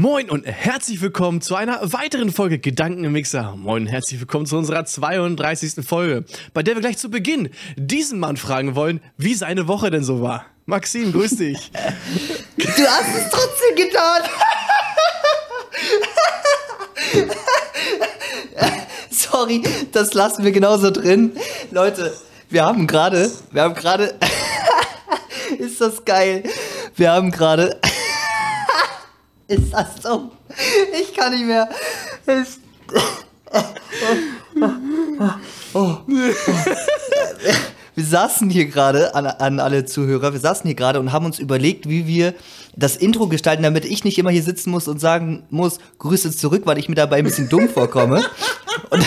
Moin und herzlich willkommen zu einer weiteren Folge Gedanken im Mixer. Moin und herzlich willkommen zu unserer 32. Folge, bei der wir gleich zu Beginn diesen Mann fragen wollen, wie seine Woche denn so war. Maxim, grüß dich. du hast es trotzdem getan. Sorry, das lassen wir genauso drin. Leute, wir haben gerade, wir haben gerade, ist das geil. Wir haben gerade ist das so? Ich kann nicht mehr. Oh. Wir saßen hier gerade an, an alle Zuhörer, wir saßen hier gerade und haben uns überlegt, wie wir das Intro gestalten, damit ich nicht immer hier sitzen muss und sagen muss, Grüße zurück, weil ich mir dabei ein bisschen dumm vorkomme. Und,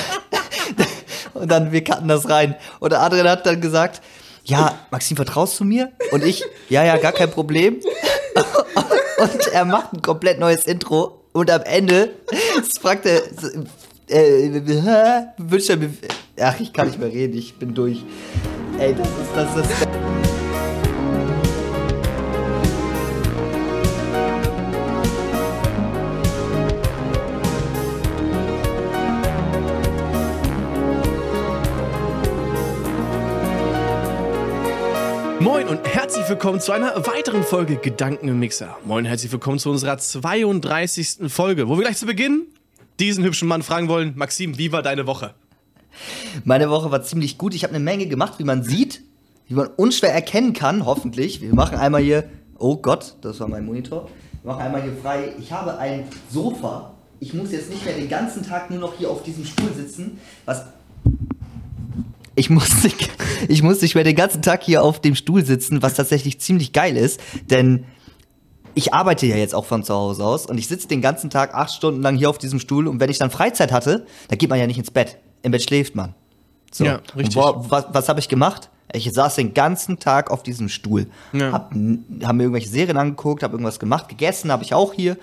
und dann, wir cutten das rein. Und Adrian hat dann gesagt, ja, Maxim, vertraust du mir? Und ich, ja, ja, gar kein Problem und er macht ein komplett neues Intro und am Ende fragt er, äh, wünscht er mir, ach, ich kann nicht mehr reden, ich bin durch. Ey, das ist, das ist. Und herzlich willkommen zu einer weiteren Folge Gedanken im Mixer. Moin, herzlich willkommen zu unserer 32. Folge, wo wir gleich zu Beginn diesen hübschen Mann fragen wollen. Maxim, wie war deine Woche? Meine Woche war ziemlich gut. Ich habe eine Menge gemacht, wie man sieht, wie man unschwer erkennen kann, hoffentlich. Wir machen einmal hier, oh Gott, das war mein Monitor. Wir machen einmal hier frei. Ich habe ein Sofa. Ich muss jetzt nicht mehr den ganzen Tag nur noch hier auf diesem Stuhl sitzen, was ich musste, ich musste ich werde den ganzen Tag hier auf dem Stuhl sitzen, was tatsächlich ziemlich geil ist, denn ich arbeite ja jetzt auch von zu Hause aus und ich sitze den ganzen Tag acht Stunden lang hier auf diesem Stuhl und wenn ich dann Freizeit hatte, dann geht man ja nicht ins Bett. Im Bett schläft man. So. Ja, richtig. Und was, was habe ich gemacht? Ich saß den ganzen Tag auf diesem Stuhl, ja. hab, hab mir irgendwelche Serien angeguckt, habe irgendwas gemacht, gegessen habe ich auch hier.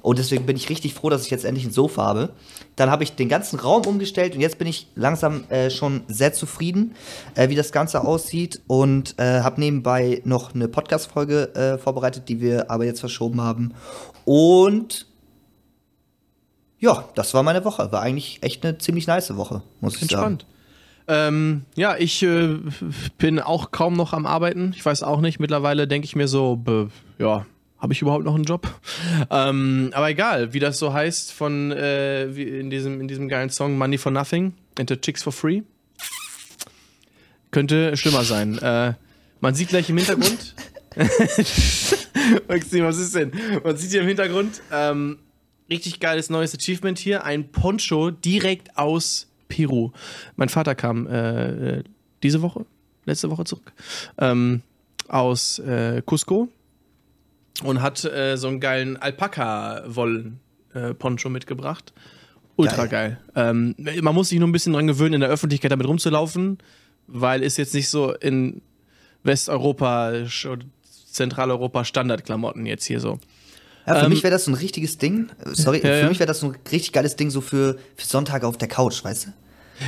Und deswegen bin ich richtig froh, dass ich jetzt endlich ein Sofa habe. Dann habe ich den ganzen Raum umgestellt und jetzt bin ich langsam äh, schon sehr zufrieden, äh, wie das Ganze aussieht. Und äh, habe nebenbei noch eine Podcast-Folge äh, vorbereitet, die wir aber jetzt verschoben haben. Und ja, das war meine Woche. War eigentlich echt eine ziemlich nice Woche, muss ich Entspannt. Ähm, ja, ich äh, bin auch kaum noch am Arbeiten. Ich weiß auch nicht. Mittlerweile denke ich mir so, ja, habe ich überhaupt noch einen Job? Ähm, aber egal, wie das so heißt von äh, in, diesem, in diesem geilen Song Money for Nothing, Enter Chicks for Free. Könnte schlimmer sein. Äh, man sieht gleich im Hintergrund. Maxim, was ist denn? Man sieht hier im Hintergrund ähm, richtig geiles neues Achievement hier. Ein Poncho direkt aus Peru. Mein Vater kam äh, diese Woche, letzte Woche zurück, ähm, aus äh, Cusco und hat äh, so einen geilen Alpaka-Wollen-Poncho mitgebracht. Ultra geil. geil. Ähm, man muss sich nur ein bisschen dran gewöhnen, in der Öffentlichkeit damit rumzulaufen, weil ist jetzt nicht so in Westeuropa, Zentraleuropa Standardklamotten jetzt hier so. Ja, für ähm, mich wäre das so ein richtiges Ding. Sorry, ja, für ja. mich wäre das so ein richtig geiles Ding so für, für Sonntage auf der Couch, weißt du?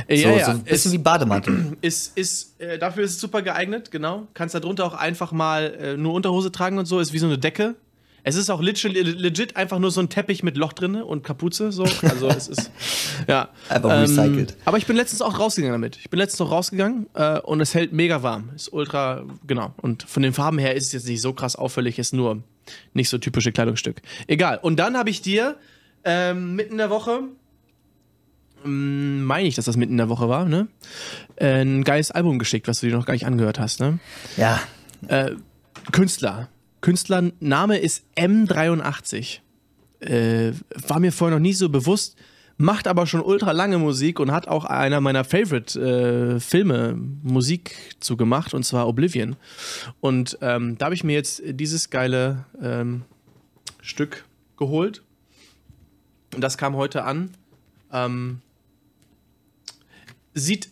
Ja, so, ja. so ein bisschen es, wie Bademantel. Ist, ist, äh, dafür ist es super geeignet, genau. Kannst da drunter auch einfach mal äh, nur Unterhose tragen und so, ist wie so eine Decke. Es ist auch legit, legit einfach nur so ein Teppich mit Loch drin und Kapuze, so. Also es ist, ja. Einfach ähm, recycelt. Aber ich bin letztens auch rausgegangen damit. Ich bin letztens auch rausgegangen äh, und es hält mega warm. Ist ultra, genau. Und von den Farben her ist es jetzt nicht so krass auffällig, ist nur nicht so typische Kleidungsstück. Egal. Und dann habe ich dir ähm, mitten in der Woche mm, meine ich, dass das mitten in der Woche war, ne? Ein geiles Album geschickt, was du dir noch gar nicht angehört hast, ne? Ja. Äh, Künstler. Künstlername ist M83. Äh, war mir vorher noch nie so bewusst, macht aber schon ultra lange Musik und hat auch einer meiner Favorite äh, Musik zugemacht, und zwar Oblivion. Und ähm, da habe ich mir jetzt dieses geile ähm, Stück geholt. Und das kam heute an. Ähm, sieht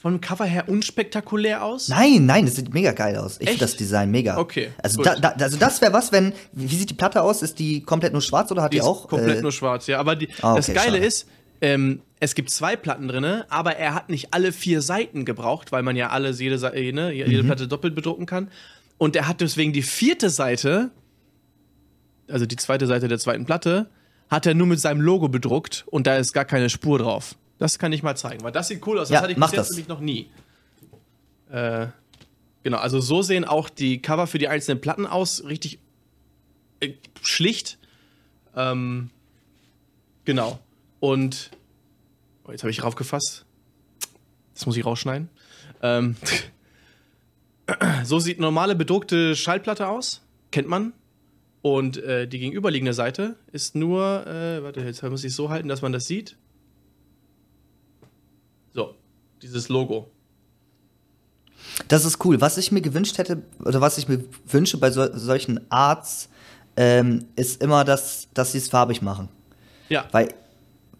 vom Cover her unspektakulär aus? Nein, nein, das sieht mega geil aus. Ich finde das Design mega. Okay. Also, da, da, also das wäre was, wenn. Wie sieht die Platte aus? Ist die komplett nur schwarz oder hat die, die auch? Komplett äh, nur schwarz, ja. Aber die, ah, okay, das Geile schade. ist, ähm, es gibt zwei Platten drin, aber er hat nicht alle vier Seiten gebraucht, weil man ja alle jede, ne, jede mhm. Platte doppelt bedrucken kann. Und er hat deswegen die vierte Seite also die zweite Seite der zweiten Platte, hat er nur mit seinem Logo bedruckt und da ist gar keine Spur drauf. Das kann ich mal zeigen, weil das sieht cool aus. Das Ja, hatte ich bis jetzt nämlich noch nie. Äh, genau, also so sehen auch die Cover für die einzelnen Platten aus. Richtig äh, schlicht. Ähm, genau. Und oh, jetzt habe ich raufgefasst. Das muss ich rausschneiden. Ähm, so sieht normale bedruckte Schallplatte aus. Kennt man. Und äh, die gegenüberliegende Seite ist nur, äh, warte, jetzt muss ich es so halten, dass man das sieht. Dieses Logo. Das ist cool. Was ich mir gewünscht hätte, oder was ich mir wünsche bei so, solchen Arts, ähm, ist immer, dass, dass sie es farbig machen. Ja, Weil,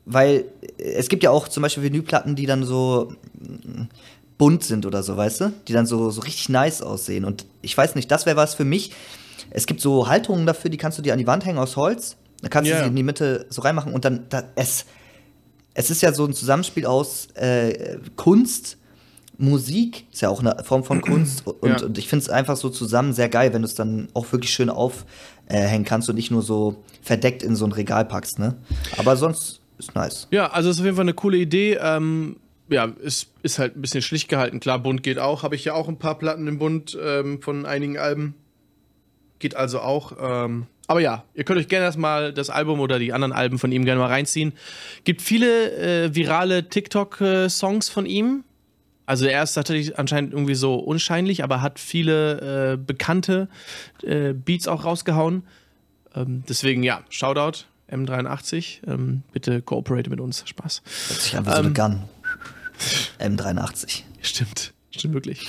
weil es gibt ja auch zum Beispiel Vinylplatten, die dann so mm, bunt sind oder so, weißt du? Die dann so, so richtig nice aussehen. Und ich weiß nicht, das wäre was für mich. Es gibt so Halterungen dafür, die kannst du dir an die Wand hängen aus Holz. Da kannst Ja. du sie in die Mitte so reinmachen und dann, da, es, es ist ja so ein Zusammenspiel aus äh, Kunst, Musik, ist ja auch eine Form von Kunst. Und, Ja. und ich finde es einfach so zusammen sehr geil, wenn du es dann auch wirklich schön aufhängen kannst und nicht nur so verdeckt in so ein Regal packst, ne? Aber sonst ist nice. Ja, also ist auf jeden Fall eine coole Idee. Ähm, ja, ist, ist halt ein bisschen schlicht gehalten. Klar, bunt geht auch. Habe ich ja auch ein paar Platten im Bund ähm, von einigen Alben. Geht also auch. Ähm, aber ja, ihr könnt euch gerne erstmal das Album oder die anderen Alben von ihm gerne mal reinziehen. Gibt viele äh, virale TikTok-Songs von ihm. Also er ist tatsächlich anscheinend irgendwie so unscheinlich, aber hat viele äh, bekannte äh, Beats auch rausgehauen. Ähm, deswegen ja, Shoutout M83. Ähm, bitte cooperate mit uns. Spaß. Hört sich an wie so eine Ähm, Gun. M83. Stimmt, stimmt wirklich.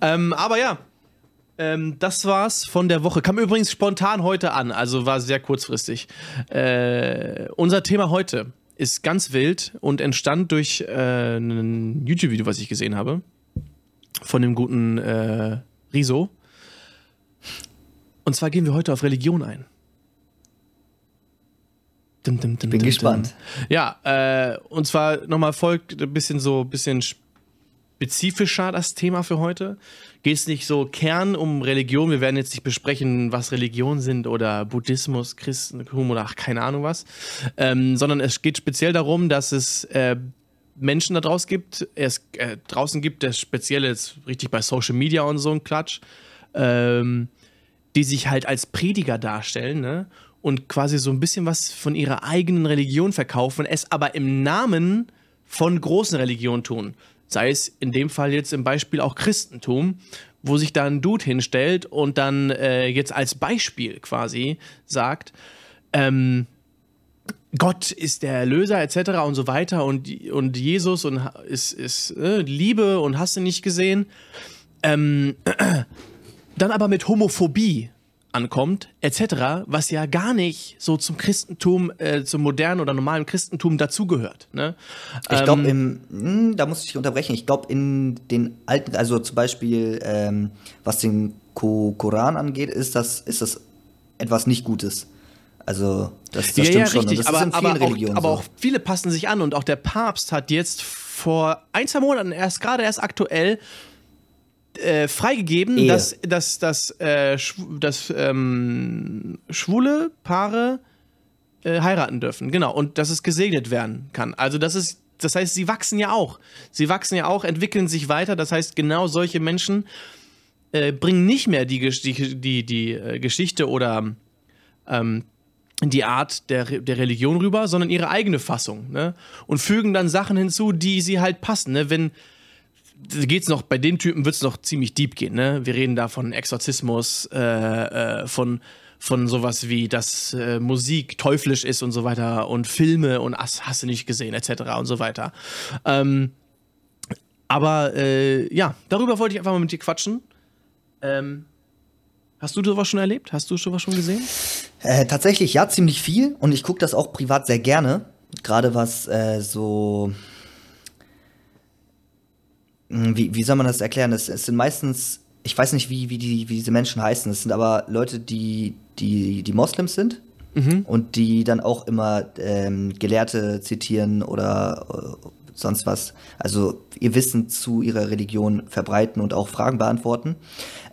Ähm, aber ja, ähm, das war's von der Woche. Kam übrigens spontan heute an, also war sehr kurzfristig. Äh, unser Thema heute ist ganz wild und entstand durch äh, ein YouTube-Video, was ich gesehen habe. Von dem guten äh, Riso. Und zwar gehen wir heute auf Religion ein. Dum, dum, dum, Bin gespannt. Ja, äh, und zwar nochmal folgt ein bisschen so, bisschen spezifischer das Thema für heute. Geht es nicht so Kern um Religion. Wir werden jetzt nicht besprechen, was Religionen sind oder Buddhismus, Christentum oder ach, keine Ahnung was. Ähm, sondern es geht speziell darum, dass es äh, Menschen da draußen gibt, es äh, draußen gibt, der speziell jetzt richtig bei Social Media und so ein Klatsch, ähm, die sich halt als Prediger darstellen, ne? Und quasi so ein bisschen was von ihrer eigenen Religion verkaufen, es aber im Namen von großen Religionen tun. Sei es in dem Fall jetzt im Beispiel auch Christentum, wo sich da ein Dude hinstellt und dann äh, jetzt als Beispiel quasi sagt, ähm, Gott ist der Erlöser etc. und so weiter und, und Jesus und ist, ist äh, Liebe und hast du nicht gesehen. Ähm, dann aber mit Homophobie ankommt etc., was ja gar nicht so zum Christentum, äh, zum modernen oder normalen Christentum dazugehört. Ne? Ich glaube, Ähm, im, hm, da muss ich unterbrechen. Ich glaube, in den alten, also zum Beispiel, ähm, was den Ko Koran angeht, ist das, ist das etwas nicht Gutes. Also, das, das ja, stimmt ja, schon. richtig, aber, ist in vielen aber, auch, Religionen aber auch viele passen sich an und auch der Papst hat jetzt vor ein, zwei Monaten erst, gerade erst aktuell, äh, freigegeben, Ehe. dass, dass, dass, äh, schw dass ähm, schwule Paare äh, heiraten dürfen. Genau. Und dass es gesegnet werden kann. Also das ist, das heißt, sie wachsen ja auch. Sie wachsen ja auch, entwickeln sich weiter. Das heißt, genau solche Menschen äh, bringen nicht mehr die, die, die, die äh, Geschichte oder ähm, die Art der, der Religion rüber, sondern ihre eigene Fassung. Ne? Und fügen dann Sachen hinzu, die sie halt passen. Ne? Wenn geht's noch, bei den Typen wird es noch ziemlich deep gehen, ne? Wir reden da von Exorzismus, äh, äh, von, von sowas wie, dass äh, Musik teuflisch ist und so weiter und Filme und hast, hast du nicht gesehen, etc. und so weiter. Ähm, aber äh, ja, darüber wollte ich einfach mal mit dir quatschen. Ähm, hast du sowas schon erlebt? Hast du sowas schon gesehen? Äh, tatsächlich ja, ziemlich viel und ich gucke das auch privat sehr gerne. Gerade was äh, so. Hm, Wie, wie soll man das erklären? Es, es sind meistens, ich weiß nicht, wie, wie, die, wie diese Menschen heißen, es sind aber Leute, die, die, die Moslems sind und die dann auch immer ähm, Gelehrte zitieren oder äh, sonst was. Also ihr Wissen zu ihrer Religion verbreiten und auch Fragen beantworten.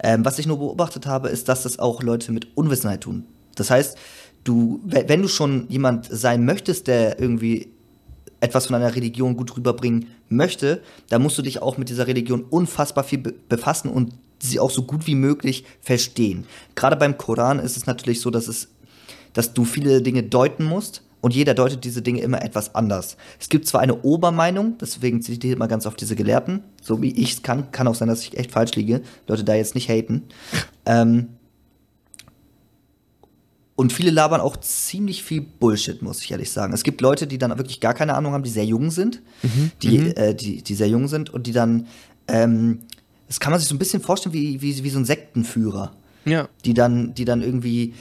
Ähm, was ich nur beobachtet habe, ist, dass das auch Leute mit Unwissenheit tun. Das heißt, du, wenn du schon jemand sein möchtest, der irgendwie etwas von einer Religion gut rüberbringen möchte, dann musst du dich auch mit dieser Religion unfassbar viel befassen und sie auch so gut wie möglich verstehen. Gerade beim Koran ist es natürlich so, dass es, dass du viele Dinge deuten musst und jeder deutet diese Dinge immer etwas anders. Es gibt zwar eine Obermeinung, deswegen zitiere ich immer ganz oft diese Gelehrten, so wie ich es kann. Kann auch sein, dass ich echt falsch liege. Leute da jetzt nicht haten. Ähm, und viele labern auch ziemlich viel Bullshit, muss ich ehrlich sagen. Es gibt Leute, die dann wirklich gar keine Ahnung haben, die sehr jung sind, mhm. Die, mhm. Äh, die, die sehr jung sind und die dann, ähm, das kann man sich so ein bisschen vorstellen wie, wie, wie so ein Sektenführer. Ja. Die dann, die dann irgendwie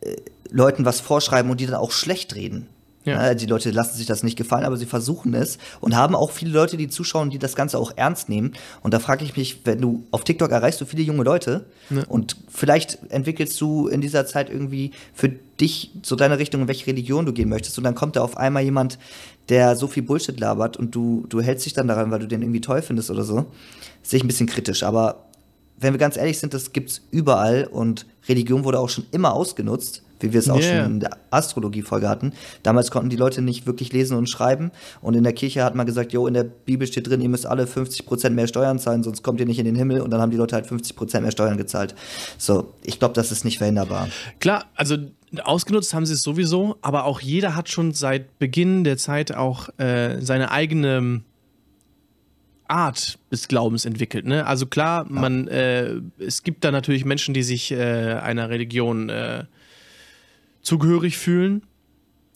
äh, Leuten was vorschreiben und die dann auch schlecht reden. Ja. Die Leute lassen sich das nicht gefallen, aber sie versuchen es und haben auch viele Leute, die zuschauen, die das Ganze auch ernst nehmen. Und da frage ich mich, wenn du auf TikTok erreichst du viele junge Leute ja. und vielleicht entwickelst du in dieser Zeit irgendwie für dich so deine Richtung, in welche Religion du gehen möchtest. Und dann kommt da auf einmal jemand, der so viel Bullshit labert und du, du hältst dich dann daran, weil du den irgendwie toll findest oder so. sehe ich ein bisschen kritisch. Aber wenn wir ganz ehrlich sind, das gibt's überall und Religion wurde auch schon immer ausgenutzt wie wir es auch yeah. schon in der Astrologie-Folge hatten. Damals konnten die Leute nicht wirklich lesen und schreiben. Und in der Kirche hat man gesagt, jo, in der Bibel steht drin, ihr müsst alle 50% mehr Steuern zahlen, sonst kommt ihr nicht in den Himmel. Und dann haben die Leute halt 50% mehr Steuern gezahlt. So, ich glaube, das ist nicht verhinderbar. Klar, also ausgenutzt haben sie es sowieso, aber auch jeder hat schon seit Beginn der Zeit auch äh, seine eigene Art des Glaubens entwickelt. Ne? Also klar, ja. man, äh, es gibt da natürlich Menschen, die sich äh, einer Religion äh, zugehörig fühlen,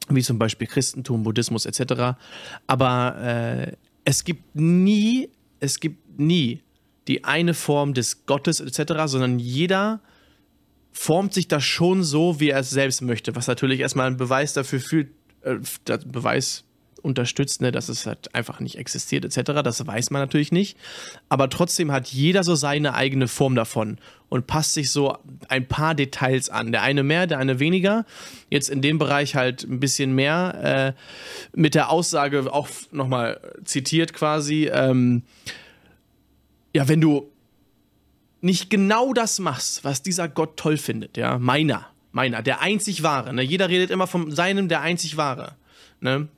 wie zum Beispiel Christentum, Buddhismus etc. Aber äh, es gibt nie, es gibt nie die eine Form des Gottes etc., sondern jeder formt sich das schon so, wie er es selbst möchte, was natürlich erstmal ein Beweis dafür fühlt, äh, Beweis unterstützt, ne, dass es halt einfach nicht existiert etc. Das weiß man natürlich nicht. Aber trotzdem hat jeder so seine eigene Form davon und passt sich so ein paar Details an. Der eine mehr, der eine weniger. Jetzt in dem Bereich halt ein bisschen mehr. Äh, mit der Aussage auch nochmal zitiert quasi. Ähm, ja, wenn du nicht genau das machst, was dieser Gott toll findet, ja, meiner, meiner, der einzig wahre, ne? jeder redet immer von seinem, der einzig wahre, ne?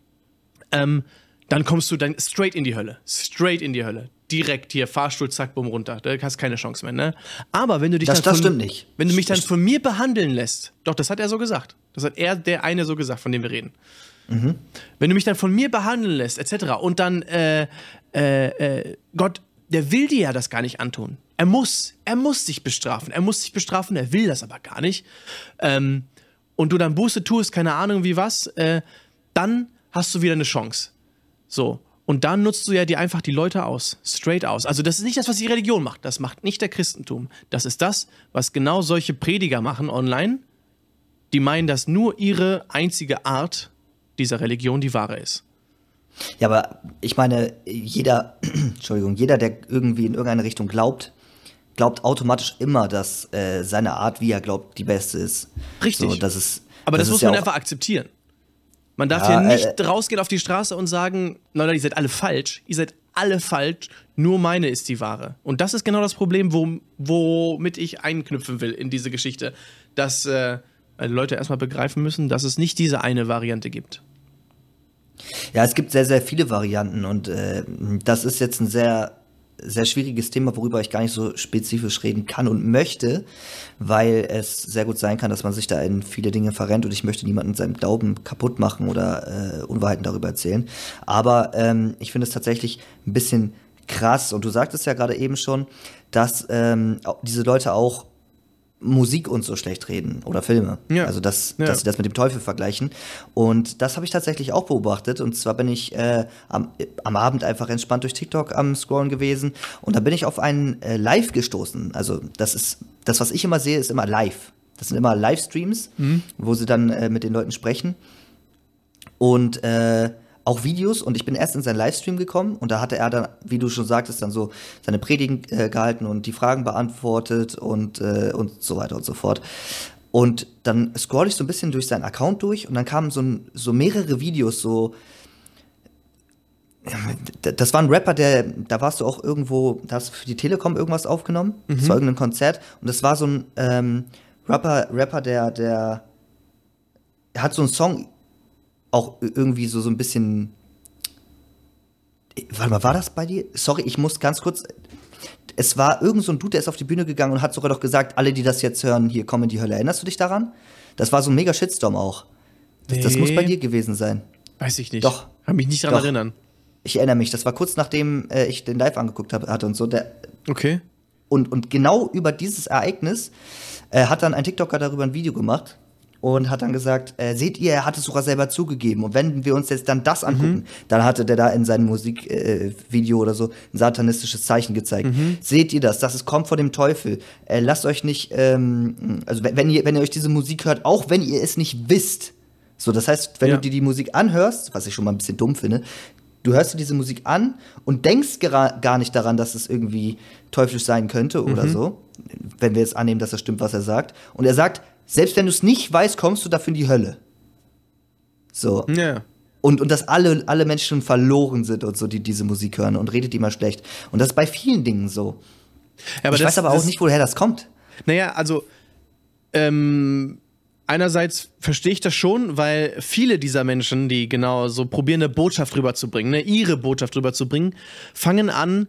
Ähm, dann kommst du dann straight in die Hölle. Straight in die Hölle. Direkt hier, Fahrstuhl, zack, bumm, runter. Da hast keine Chance mehr, ne? Aber wenn du dich das, dann. Das von, stimmt nicht. Wenn du mich dann von mir behandeln lässt, doch, das hat er so gesagt. Das hat er, der eine, so gesagt, von dem wir reden. Mhm. Wenn du mich dann von mir behandeln lässt, etc., und dann, äh, äh, äh, Gott, der will dir ja das gar nicht antun. Er muss, er muss dich bestrafen. Er muss dich bestrafen, er will das aber gar nicht. Ähm, und du dann Buße tust, keine Ahnung wie was, äh, dann hast du wieder eine Chance. So. Und dann nutzt du ja dir einfach die Leute aus. Straight aus. Also, das ist nicht das, was die Religion macht. Das macht nicht der Christentum. Das ist das, was genau solche Prediger machen online. Die meinen, dass nur ihre einzige Art dieser Religion die wahre ist. Ja, aber ich meine, jeder, Entschuldigung, jeder, der irgendwie in irgendeine Richtung glaubt, glaubt automatisch immer, dass äh, seine Art, wie er glaubt, die beste ist. Richtig. So, das ist, aber das, das muss man ja einfach akzeptieren. Man darf ja, hier nicht äh, rausgehen auf die Straße und sagen, Leute, ihr seid alle falsch. Ihr seid alle falsch, nur meine ist die wahre. Und das ist genau das Problem, wo, womit ich einknüpfen will in diese Geschichte. Dass äh, Leute erstmal begreifen müssen, dass es nicht diese eine Variante gibt. Ja, es gibt sehr, sehr viele Varianten und äh, das ist jetzt ein sehr sehr schwieriges Thema, worüber ich gar nicht so spezifisch reden kann und möchte, weil es sehr gut sein kann, dass man sich da in viele Dinge verrennt und ich möchte niemanden seinem Glauben kaputt machen oder äh, Unwahrheiten darüber erzählen. Aber ähm, ich finde es tatsächlich ein bisschen krass und du sagtest ja gerade eben schon, dass ähm, diese Leute auch Musik uns so schlecht reden oder Filme. Ja. Also, dass, ja. dass sie das mit dem Teufel vergleichen. Und das habe ich tatsächlich auch beobachtet. Und zwar bin ich äh, am, am Abend einfach entspannt durch TikTok am Scrollen gewesen. Und da bin ich auf einen äh, Live gestoßen. Also, das ist, das, was ich immer sehe, ist immer live. Das sind immer Livestreams, mhm. wo sie dann äh, mit den Leuten sprechen. Und äh, auch Videos und ich bin erst in seinen Livestream gekommen und da hatte er dann, wie du schon sagtest, dann so seine Predigen äh, gehalten und die Fragen beantwortet und, äh, und so weiter und so fort. Und dann scroll ich so ein bisschen durch seinen Account durch und dann kamen so, so mehrere Videos, so. Das war ein Rapper, der, da warst du auch irgendwo, da hast du für die Telekom irgendwas aufgenommen. Mhm. Das war irgendein Konzert. Und das war so ein ähm, Rapper, Rapper, der, der er hat so einen Song auch irgendwie so, so ein bisschen. Warte mal, war das bei dir? Sorry, ich muss ganz kurz. Es war irgend so ein Dude, der ist auf die Bühne gegangen und hat sogar doch gesagt, alle, die das jetzt hören, hier kommen in die Hölle. Erinnerst du dich daran? Das war so ein mega Shitstorm auch. Das, das muss bei dir gewesen sein. Weiß ich nicht. Doch. Kann mich nicht daran Doch. erinnern. Ich erinnere mich, das war kurz nachdem äh, ich den live angeguckt hab, hatte und so. Der, Okay. und, und genau über dieses Ereignis äh, hat dann ein TikToker darüber ein Video gemacht und hat dann gesagt, äh, seht ihr, er hat es sogar selber zugegeben. Und wenn wir uns jetzt dann das angucken, dann hatte der da in seinem Musikvideo äh, oder so ein satanistisches Zeichen gezeigt. Seht ihr das? Das ist, kommt von dem Teufel. Äh, lasst euch nicht, ähm, also wenn, ihr, wenn ihr euch diese Musik hört, auch wenn ihr es nicht wisst, so, das heißt, wenn Ja. du dir die Musik anhörst, was ich schon mal ein bisschen dumm finde, du hörst dir diese Musik an und denkst gar nicht daran, dass es irgendwie teuflisch sein könnte oder so, wenn wir jetzt annehmen, dass das stimmt, was er sagt. Und er sagt, selbst wenn du es nicht weißt, kommst du dafür in die Hölle. So. Ja. Und, und dass alle, alle Menschen verloren sind und so, die diese Musik hören und redet immer schlecht. Und das ist bei vielen Dingen so. ja ich das- weiß aber auch das- nicht, woher das kommt. Naja, also ähm, einerseits verstehe ich das schon, weil viele dieser Menschen, die genau so probieren, eine Botschaft rüberzubringen, ne, ihre Botschaft rüberzubringen, fangen an,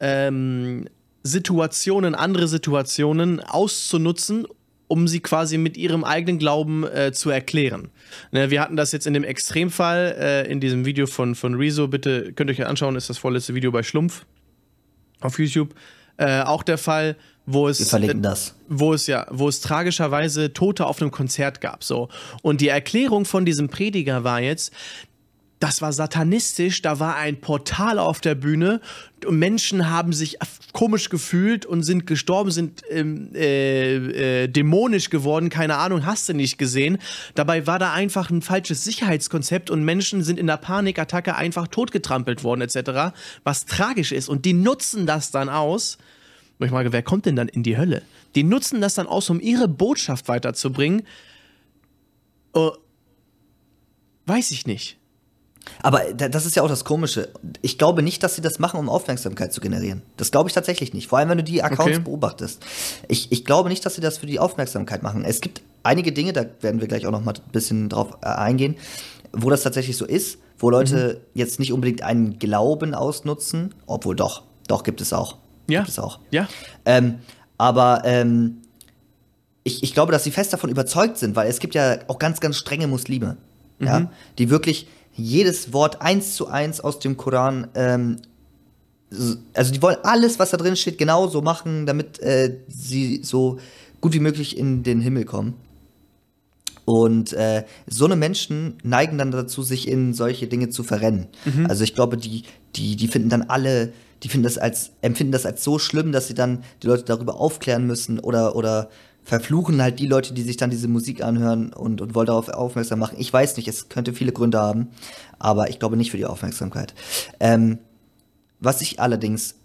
ähm, Situationen, andere Situationen auszunutzen, um sie quasi mit ihrem eigenen Glauben äh, zu erklären. Ne, wir hatten das jetzt in dem Extremfall, äh, in diesem Video von, von Rezo, bitte könnt ihr euch anschauen, ist das vorletzte Video bei Schlumpf auf YouTube. Äh, auch der Fall, wo es Wir verlinken das. wo es ja, wo es tragischerweise Tote auf einem Konzert gab, so. Und die Erklärung von diesem Prediger war jetzt, das war satanistisch, da war ein Portal auf der Bühne und Menschen haben sich komisch gefühlt und sind gestorben, sind ähm, äh, äh, dämonisch geworden, keine Ahnung, hast du nicht gesehen. Dabei war da einfach ein falsches Sicherheitskonzept und Menschen sind in der Panikattacke einfach totgetrampelt worden, etc., was tragisch ist. Und die nutzen das dann aus, ich frage, wer kommt denn dann in die Hölle? Die nutzen das dann aus, um ihre Botschaft weiterzubringen. Oh, weiß ich nicht. Aber da- das ist ja auch das Komische. Ich glaube nicht, dass sie das machen, um Aufmerksamkeit zu generieren. Das glaube ich tatsächlich nicht. Vor allem, wenn du die Accounts Okay. beobachtest. Ich, ich glaube nicht, dass sie das für die Aufmerksamkeit machen. Es gibt einige Dinge, da werden wir gleich auch noch mal ein bisschen drauf äh, eingehen, wo das tatsächlich so ist, wo Leute jetzt nicht unbedingt einen Glauben ausnutzen, obwohl doch, doch gibt es auch. Ja. Gibt es auch. Ja. Ähm, aber ähm, ich, ich glaube, dass sie fest davon überzeugt sind, weil es gibt ja auch ganz, ganz strenge Muslime, ja, die wirklich jedes Wort eins zu eins aus dem Koran, ähm, also die wollen alles, was da drin steht, genauso machen, damit äh, sie so gut wie möglich in den Himmel kommen. Und äh, so eine Menschen neigen dann dazu, sich in solche Dinge zu verrennen. Also ich glaube, die, die, die finden dann alle, die finden das als, empfinden das als so schlimm, dass sie dann die Leute darüber aufklären müssen oder, oder verfluchen halt die Leute, die sich dann diese Musik anhören und, und wollen darauf aufmerksam machen. Ich weiß nicht, es könnte viele Gründe haben, aber ich glaube nicht für die Aufmerksamkeit. Ähm, was ich allerdings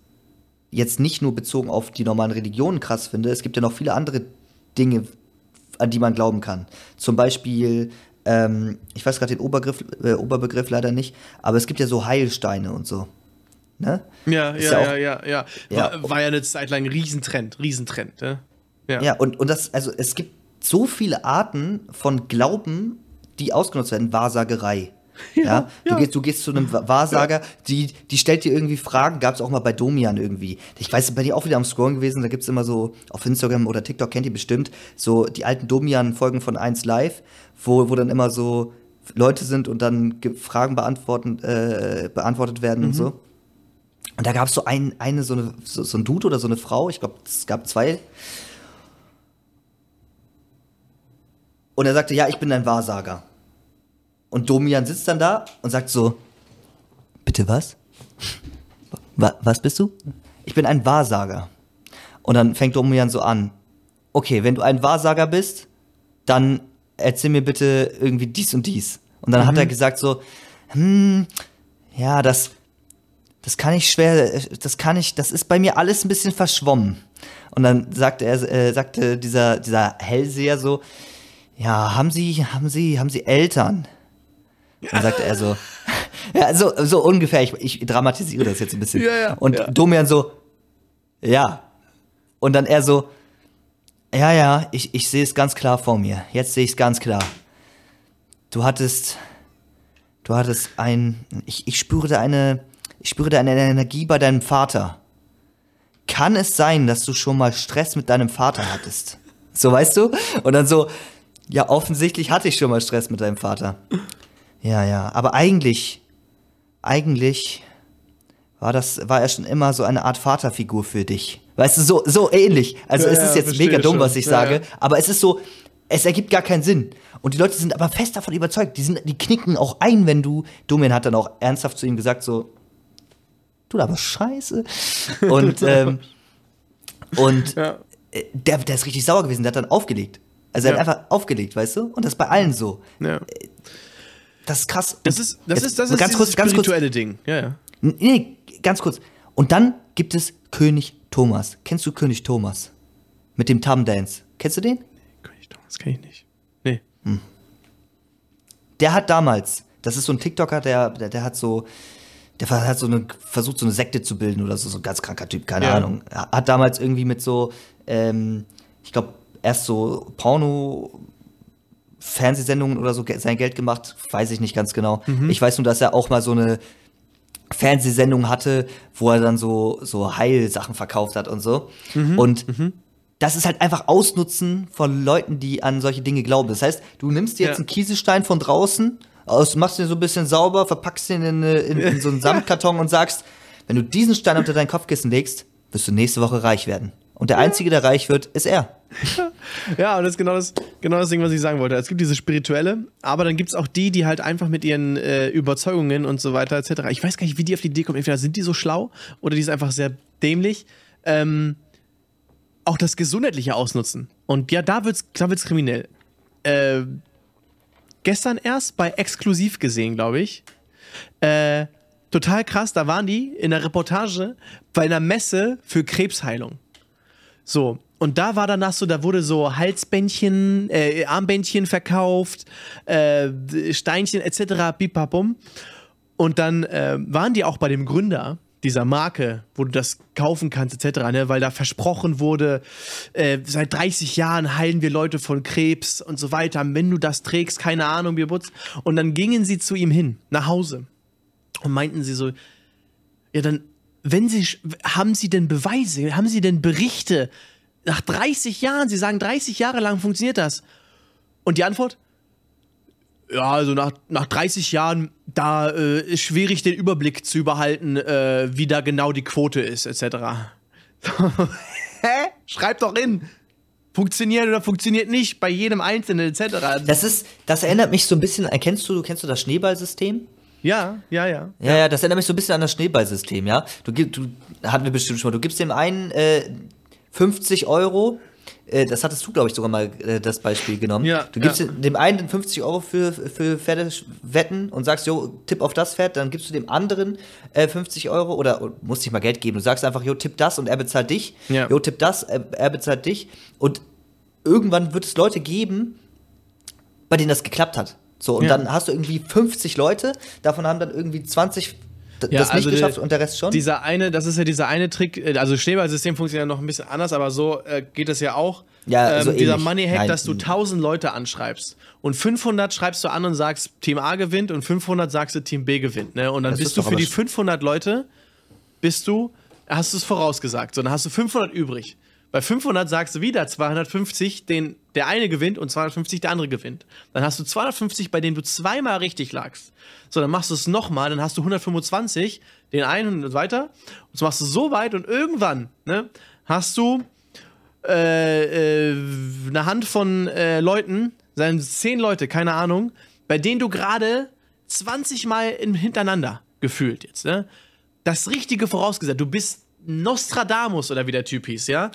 jetzt nicht nur bezogen auf die normalen Religionen krass finde, es gibt ja noch viele andere Dinge, an die man glauben kann. Zum Beispiel, ähm, ich weiß gerade den Obergriff, äh, Oberbegriff leider nicht, aber es gibt ja so Heilsteine und so. Ne? Ja, ja, ja ja, auch- ja, ja. Ja. War, war ja eine Zeit lang ein Riesentrend, Riesentrend, ne? Ja. Ja, und, und das, also es gibt so viele Arten von Glauben, die ausgenutzt werden. Wahrsagerei. Ja, Du, ja. gehst, du gehst zu einem Wa- Wahrsager, die, die stellt dir irgendwie Fragen, gab es auch mal bei Domian irgendwie. Ich weiß, bei dir auch wieder am Scrollen gewesen, da gibt es immer so, auf Instagram oder TikTok kennt ihr bestimmt, so die alten Domian-Folgen von 1 Live, wo, wo dann immer so Leute sind und dann ge- Fragen beantworten, äh, beantwortet werden und so. Und da gab es so ein, eine, so, eine, so, so ein Dude oder so eine Frau, ich glaube, es gab zwei. Und er sagte, ja, ich bin ein Wahrsager. Und Domian sitzt dann da und sagt so, bitte was? Wa was bist du? Ich bin ein Wahrsager. Und dann fängt Domian so an, okay, wenn du ein Wahrsager bist, dann erzähl mir bitte irgendwie dies und dies. Und dann hat er gesagt so, hm, ja, das, das kann ich schwer, das kann ich, das ist bei mir alles ein bisschen verschwommen. Und dann sagte er, äh, sagte dieser, dieser Hellseher so, ja, haben Sie, haben Sie, haben Sie Eltern? Dann sagte er so, ja, so, so ungefähr, ich, ich dramatisiere das jetzt ein bisschen. Ja, ja, Und ja. Domian so, ja. Und dann er so, ja, ja, ich, ich sehe es ganz klar vor mir. Jetzt sehe ich es ganz klar. du hattest, du hattest ein, ich, ich spüre da eine, ich spüre da eine Energie bei deinem Vater. Kann es sein, dass du schon mal Stress mit deinem Vater hattest? So, weißt du? Und dann so, ja, offensichtlich hatte ich schon mal Stress mit deinem Vater. Ja, ja, aber eigentlich, eigentlich war das, war er schon immer so eine Art Vaterfigur für dich. Weißt du, so, so ähnlich. Also Ja, es ist jetzt mega dumm, schon. was ich Ja, sage, ja. aber es ist so, es ergibt gar keinen Sinn. Und die Leute sind aber fest davon überzeugt. Die, sind, die knicken auch ein, wenn du, Domian hat dann auch ernsthaft zu ihm gesagt, so, du aber scheiße. Und, ähm, und der, der ist richtig sauer gewesen, der hat dann aufgelegt. Also er Ja. hat einfach aufgelegt, weißt du? Und das bei allen so. ja. Das ist krass. Das ist, das Jetzt ist, das ist ganz kurz, ganz kurz. spirituelle Ding. Ja, ja. Nee, ganz kurz. Und dann gibt es König Thomas. Kennst du König Thomas? Mit dem Tam Dance. Kennst du den? König Thomas kenn ich nicht. Nee. Der hat damals, das ist so ein TikToker, der, der, der hat so, der hat so eine, versucht so eine Sekte zu bilden oder so, so ein ganz kranker Typ, keine Ja. Ahnung. Hat damals irgendwie mit so, ähm, ich glaube, erst so Porno, Fernsehsendungen oder so sein Geld gemacht, weiß ich nicht ganz genau. Ich weiß nur, dass er auch mal so eine Fernsehsendung hatte, wo er dann so, so Heilsachen verkauft hat und so. Und das ist halt einfach Ausnutzen von Leuten, die an solche Dinge glauben. Das heißt, du nimmst dir jetzt Ja. einen Kieselstein von draußen, aus, machst den so ein bisschen sauber, verpackst den in, in, in so einen Samtkarton und sagst, wenn du diesen Stein unter dein Kopfkissen legst, wirst du nächste Woche reich werden. Und der Einzige, der reich wird, ist er. Ja, und das ist genau das, genau das Ding, was ich sagen wollte. Es gibt diese spirituelle, aber dann gibt es auch die, die halt einfach mit ihren äh, Überzeugungen und so weiter etc. Ich weiß gar nicht, wie die auf die Idee kommen. Entweder sind die so schlau oder die sind einfach sehr dämlich. Ähm, auch das Gesundheitliche ausnutzen. Und ja, da wird's, da wird's kriminell. Äh, gestern erst bei Exklusiv gesehen, glaube ich. Äh, total krass, da waren die in der Reportage bei einer Messe für Krebsheilung. So, und da war danach so, da wurde so Halsbändchen, äh, Armbändchen verkauft, äh, Steinchen etc. Bipapum. Und dann äh, waren die auch bei dem Gründer dieser Marke, wo du das kaufen kannst etc., ne? weil da versprochen wurde, äh, seit 30 Jahren heilen wir Leute von Krebs und so weiter. Wenn du das trägst, keine Ahnung, wie putz. Und dann gingen sie zu ihm hin, nach Hause und meinten sie so, ja dann, wenn sie, haben sie denn Beweise, haben sie denn Berichte? Nach 30 Jahren, sie sagen 30 Jahre lang funktioniert das. Und die Antwort? Ja, also nach, nach 30 Jahren, da äh, ist schwierig den Überblick zu überhalten, äh, wie da genau die Quote ist, etc. Hä? Schreib doch in. Funktioniert oder funktioniert nicht bei jedem Einzelnen, etc. Das ist, das erinnert mich so ein bisschen, kennst du, kennst du das Schneeballsystem? Ja, ja, ja. Ja, ja, das erinnert mich so ein bisschen an das Schneeballsystem, ja. Du, du hatten wir bestimmt schon mal, du gibst dem einen äh, 50 Euro, äh, das hattest du, glaube ich, sogar mal äh, das Beispiel genommen. Ja, du gibst ja. dem einen 50 Euro für, für Pferde wetten und sagst, jo, tipp auf das Pferd, dann gibst du dem anderen äh, 50 Euro oder oder musst nicht mal Geld geben. Du sagst einfach, jo, tipp das und er bezahlt dich. Ja. Jo, tipp das, er, er bezahlt dich. Und irgendwann wird es Leute geben, bei denen das geklappt hat. So, und Ja. dann hast du irgendwie 50 Leute, davon haben dann irgendwie 20 d- Ja, das nicht also geschafft der- und der Rest schon. Dieser eine, das ist ja dieser eine Trick, äh, also Schneeballsystem funktioniert ja noch ein bisschen anders, aber so äh, geht es ja auch. Ja, ähm, so dieser. Money Hack, Nein. dass du 1000 Leute anschreibst und 500 schreibst du an und sagst, Team A gewinnt und 500 sagst du, Team B gewinnt. Ne? Und dann Das bist ist du für die sch- 500 Leute, bist du, hast du es vorausgesagt. So, dann hast du 500 übrig. Bei 500 sagst du wieder 250, den der eine gewinnt und 250 der andere gewinnt. Dann hast du 250, bei denen du zweimal richtig lagst. So, dann machst du es nochmal, dann hast du 125, den einen und weiter. Und das machst du so weit und irgendwann ne, hast du äh, äh, eine Hand von äh, Leuten, seien 10 Leute, keine Ahnung, bei denen du gerade 20 Mal in, hintereinander gefühlt jetzt, ne? Das Richtige vorausgesagt. Du bist Nostradamus oder wie der Typ hieß, ja?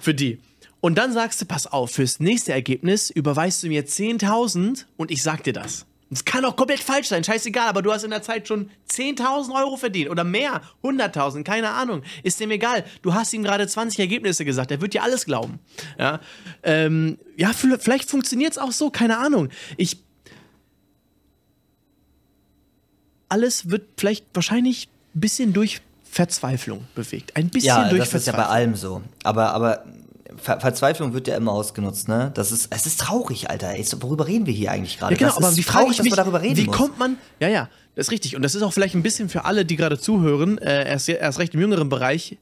Für die. Und dann sagst du, pass auf, fürs nächste Ergebnis überweist du mir 10.000 und ich sag dir das. Es kann auch komplett falsch sein, scheißegal, aber du hast in der Zeit schon 10.000 Euro verdient oder mehr, 100.000, keine Ahnung, ist dem egal. Du hast ihm gerade 20 Ergebnisse gesagt, er wird dir alles glauben. Ja, ähm, ja vielleicht funktioniert es auch so, keine Ahnung. Ich. Alles wird vielleicht wahrscheinlich ein bisschen durch Verzweiflung bewegt. Ein bisschen ja, durch das ist ja Verzweiflung. bei allem so. Aber, aber Ver Verzweiflung wird ja immer ausgenutzt, ne? Das ist, es ist traurig, Alter. Ey, worüber reden wir hier eigentlich gerade? Ja, genau, das aber ist wie frage traurig, ich dass mich, darüber reden wie muss. kommt man, ja, ja, das ist richtig. Und das ist auch vielleicht ein bisschen für alle, die gerade zuhören, äh, erst, erst recht im jüngeren Bereich,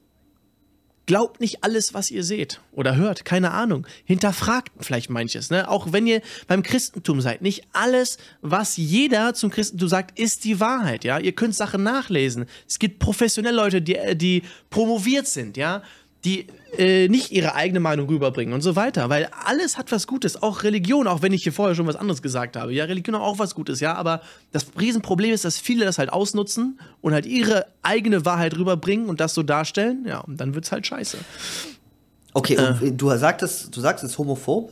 glaubt nicht alles, was ihr seht oder hört, keine Ahnung. Hinterfragt vielleicht manches, ne? Auch wenn ihr beim Christentum seid, nicht alles, was jeder zum Christentum sagt, ist die Wahrheit, ja? Ihr könnt Sachen nachlesen. Es gibt professionelle Leute, die, äh, die promoviert sind, ja? Die äh, nicht ihre eigene Meinung rüberbringen und so weiter, weil alles hat was Gutes, auch Religion, auch wenn ich hier vorher schon was anderes gesagt habe. Ja, Religion hat auch was Gutes, ja, aber das Riesenproblem ist, dass viele das halt ausnutzen und halt ihre eigene Wahrheit rüberbringen und das so darstellen, ja, und dann wird's halt scheiße. Okay, Äh. du sagtest, du sagst es ist homophob?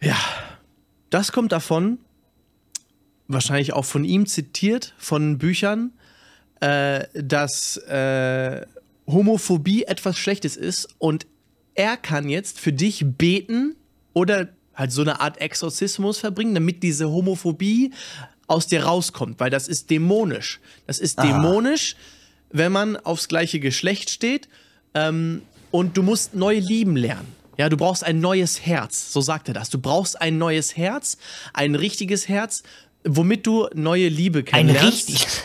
Ja, das kommt davon, wahrscheinlich auch von ihm zitiert, von Büchern, äh, dass äh, Homophobie etwas Schlechtes ist und er kann jetzt für dich beten oder halt so eine Art Exorzismus verbringen, damit diese Homophobie aus dir rauskommt, weil das ist dämonisch. Das ist Aha. dämonisch, wenn man aufs gleiche Geschlecht steht ähm, und du musst neu lieben lernen. Ja, du brauchst ein neues Herz, so sagt er das. Du brauchst ein neues Herz, ein richtiges Herz, womit du neue Liebe Ein kennenlernst. richtiges.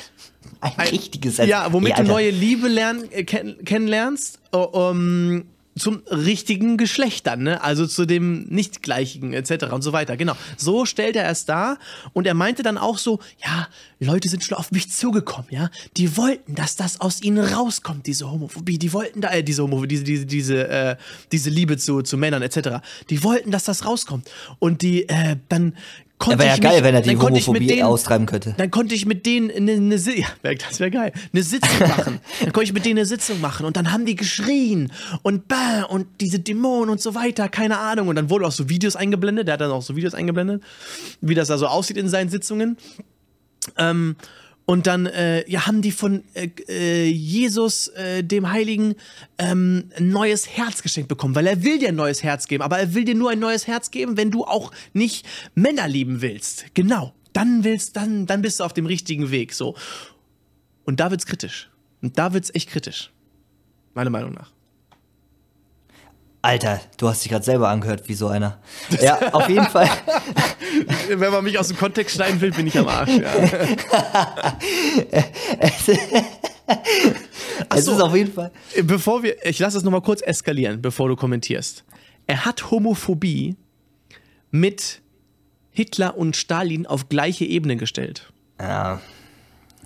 Ein, Ein- richtiges. Ja, womit Nee, du neue Liebe lernen, äh, kenn, kennenlernst, äh, um, zum richtigen Geschlecht dann, ne? Also zu dem nicht gleichigen etc. und so weiter. Genau. So stellt er es dar und er meinte dann auch so, ja, Leute sind schon auf mich zugekommen, ja? Die wollten, dass das aus ihnen rauskommt, diese Homophobie, die wollten da äh, diese Homophobie, diese diese diese äh, diese Liebe zu zu Männern etc. Die wollten, dass das rauskommt und die äh, dann konnte Wäre ja geil, mich, wenn er die Homophobie denen- austreiben könnte. dann konnte ich mit denen eine, eine wär- das wäre geil, eine Sitzung machen. dann konnte ich mit denen eine Sitzung machen und dann haben die geschrien und bah und diese Dämonen und so weiter, keine Ahnung. Und dann wurde auch so Videos eingeblendet, der hat dann auch so Videos eingeblendet, wie das da so aussieht in seinen Sitzungen. Ähm, und dann äh, ja, haben die von äh, äh, Jesus, äh, dem Heiligen, ähm, ein neues Herz geschenkt bekommen, weil er will dir ein neues Herz geben, aber er will dir nur ein neues Herz geben, wenn du auch nicht Männer lieben willst. Genau. Dann willst, dann, dann bist du auf dem richtigen Weg. So. Und da wird's kritisch. Und da wird's echt kritisch. Meiner Meinung nach. Alter, du hast dich gerade selber angehört wie so einer. Ja, auf jeden Fall. Wenn man mich aus dem Kontext schneiden will, bin ich am Arsch. Ja. es so. ist auf jeden Fall. Bevor wir, ich lasse es nochmal kurz eskalieren, bevor du kommentierst. Er hat Homophobie mit Hitler und Stalin auf gleiche Ebene gestellt. Ja.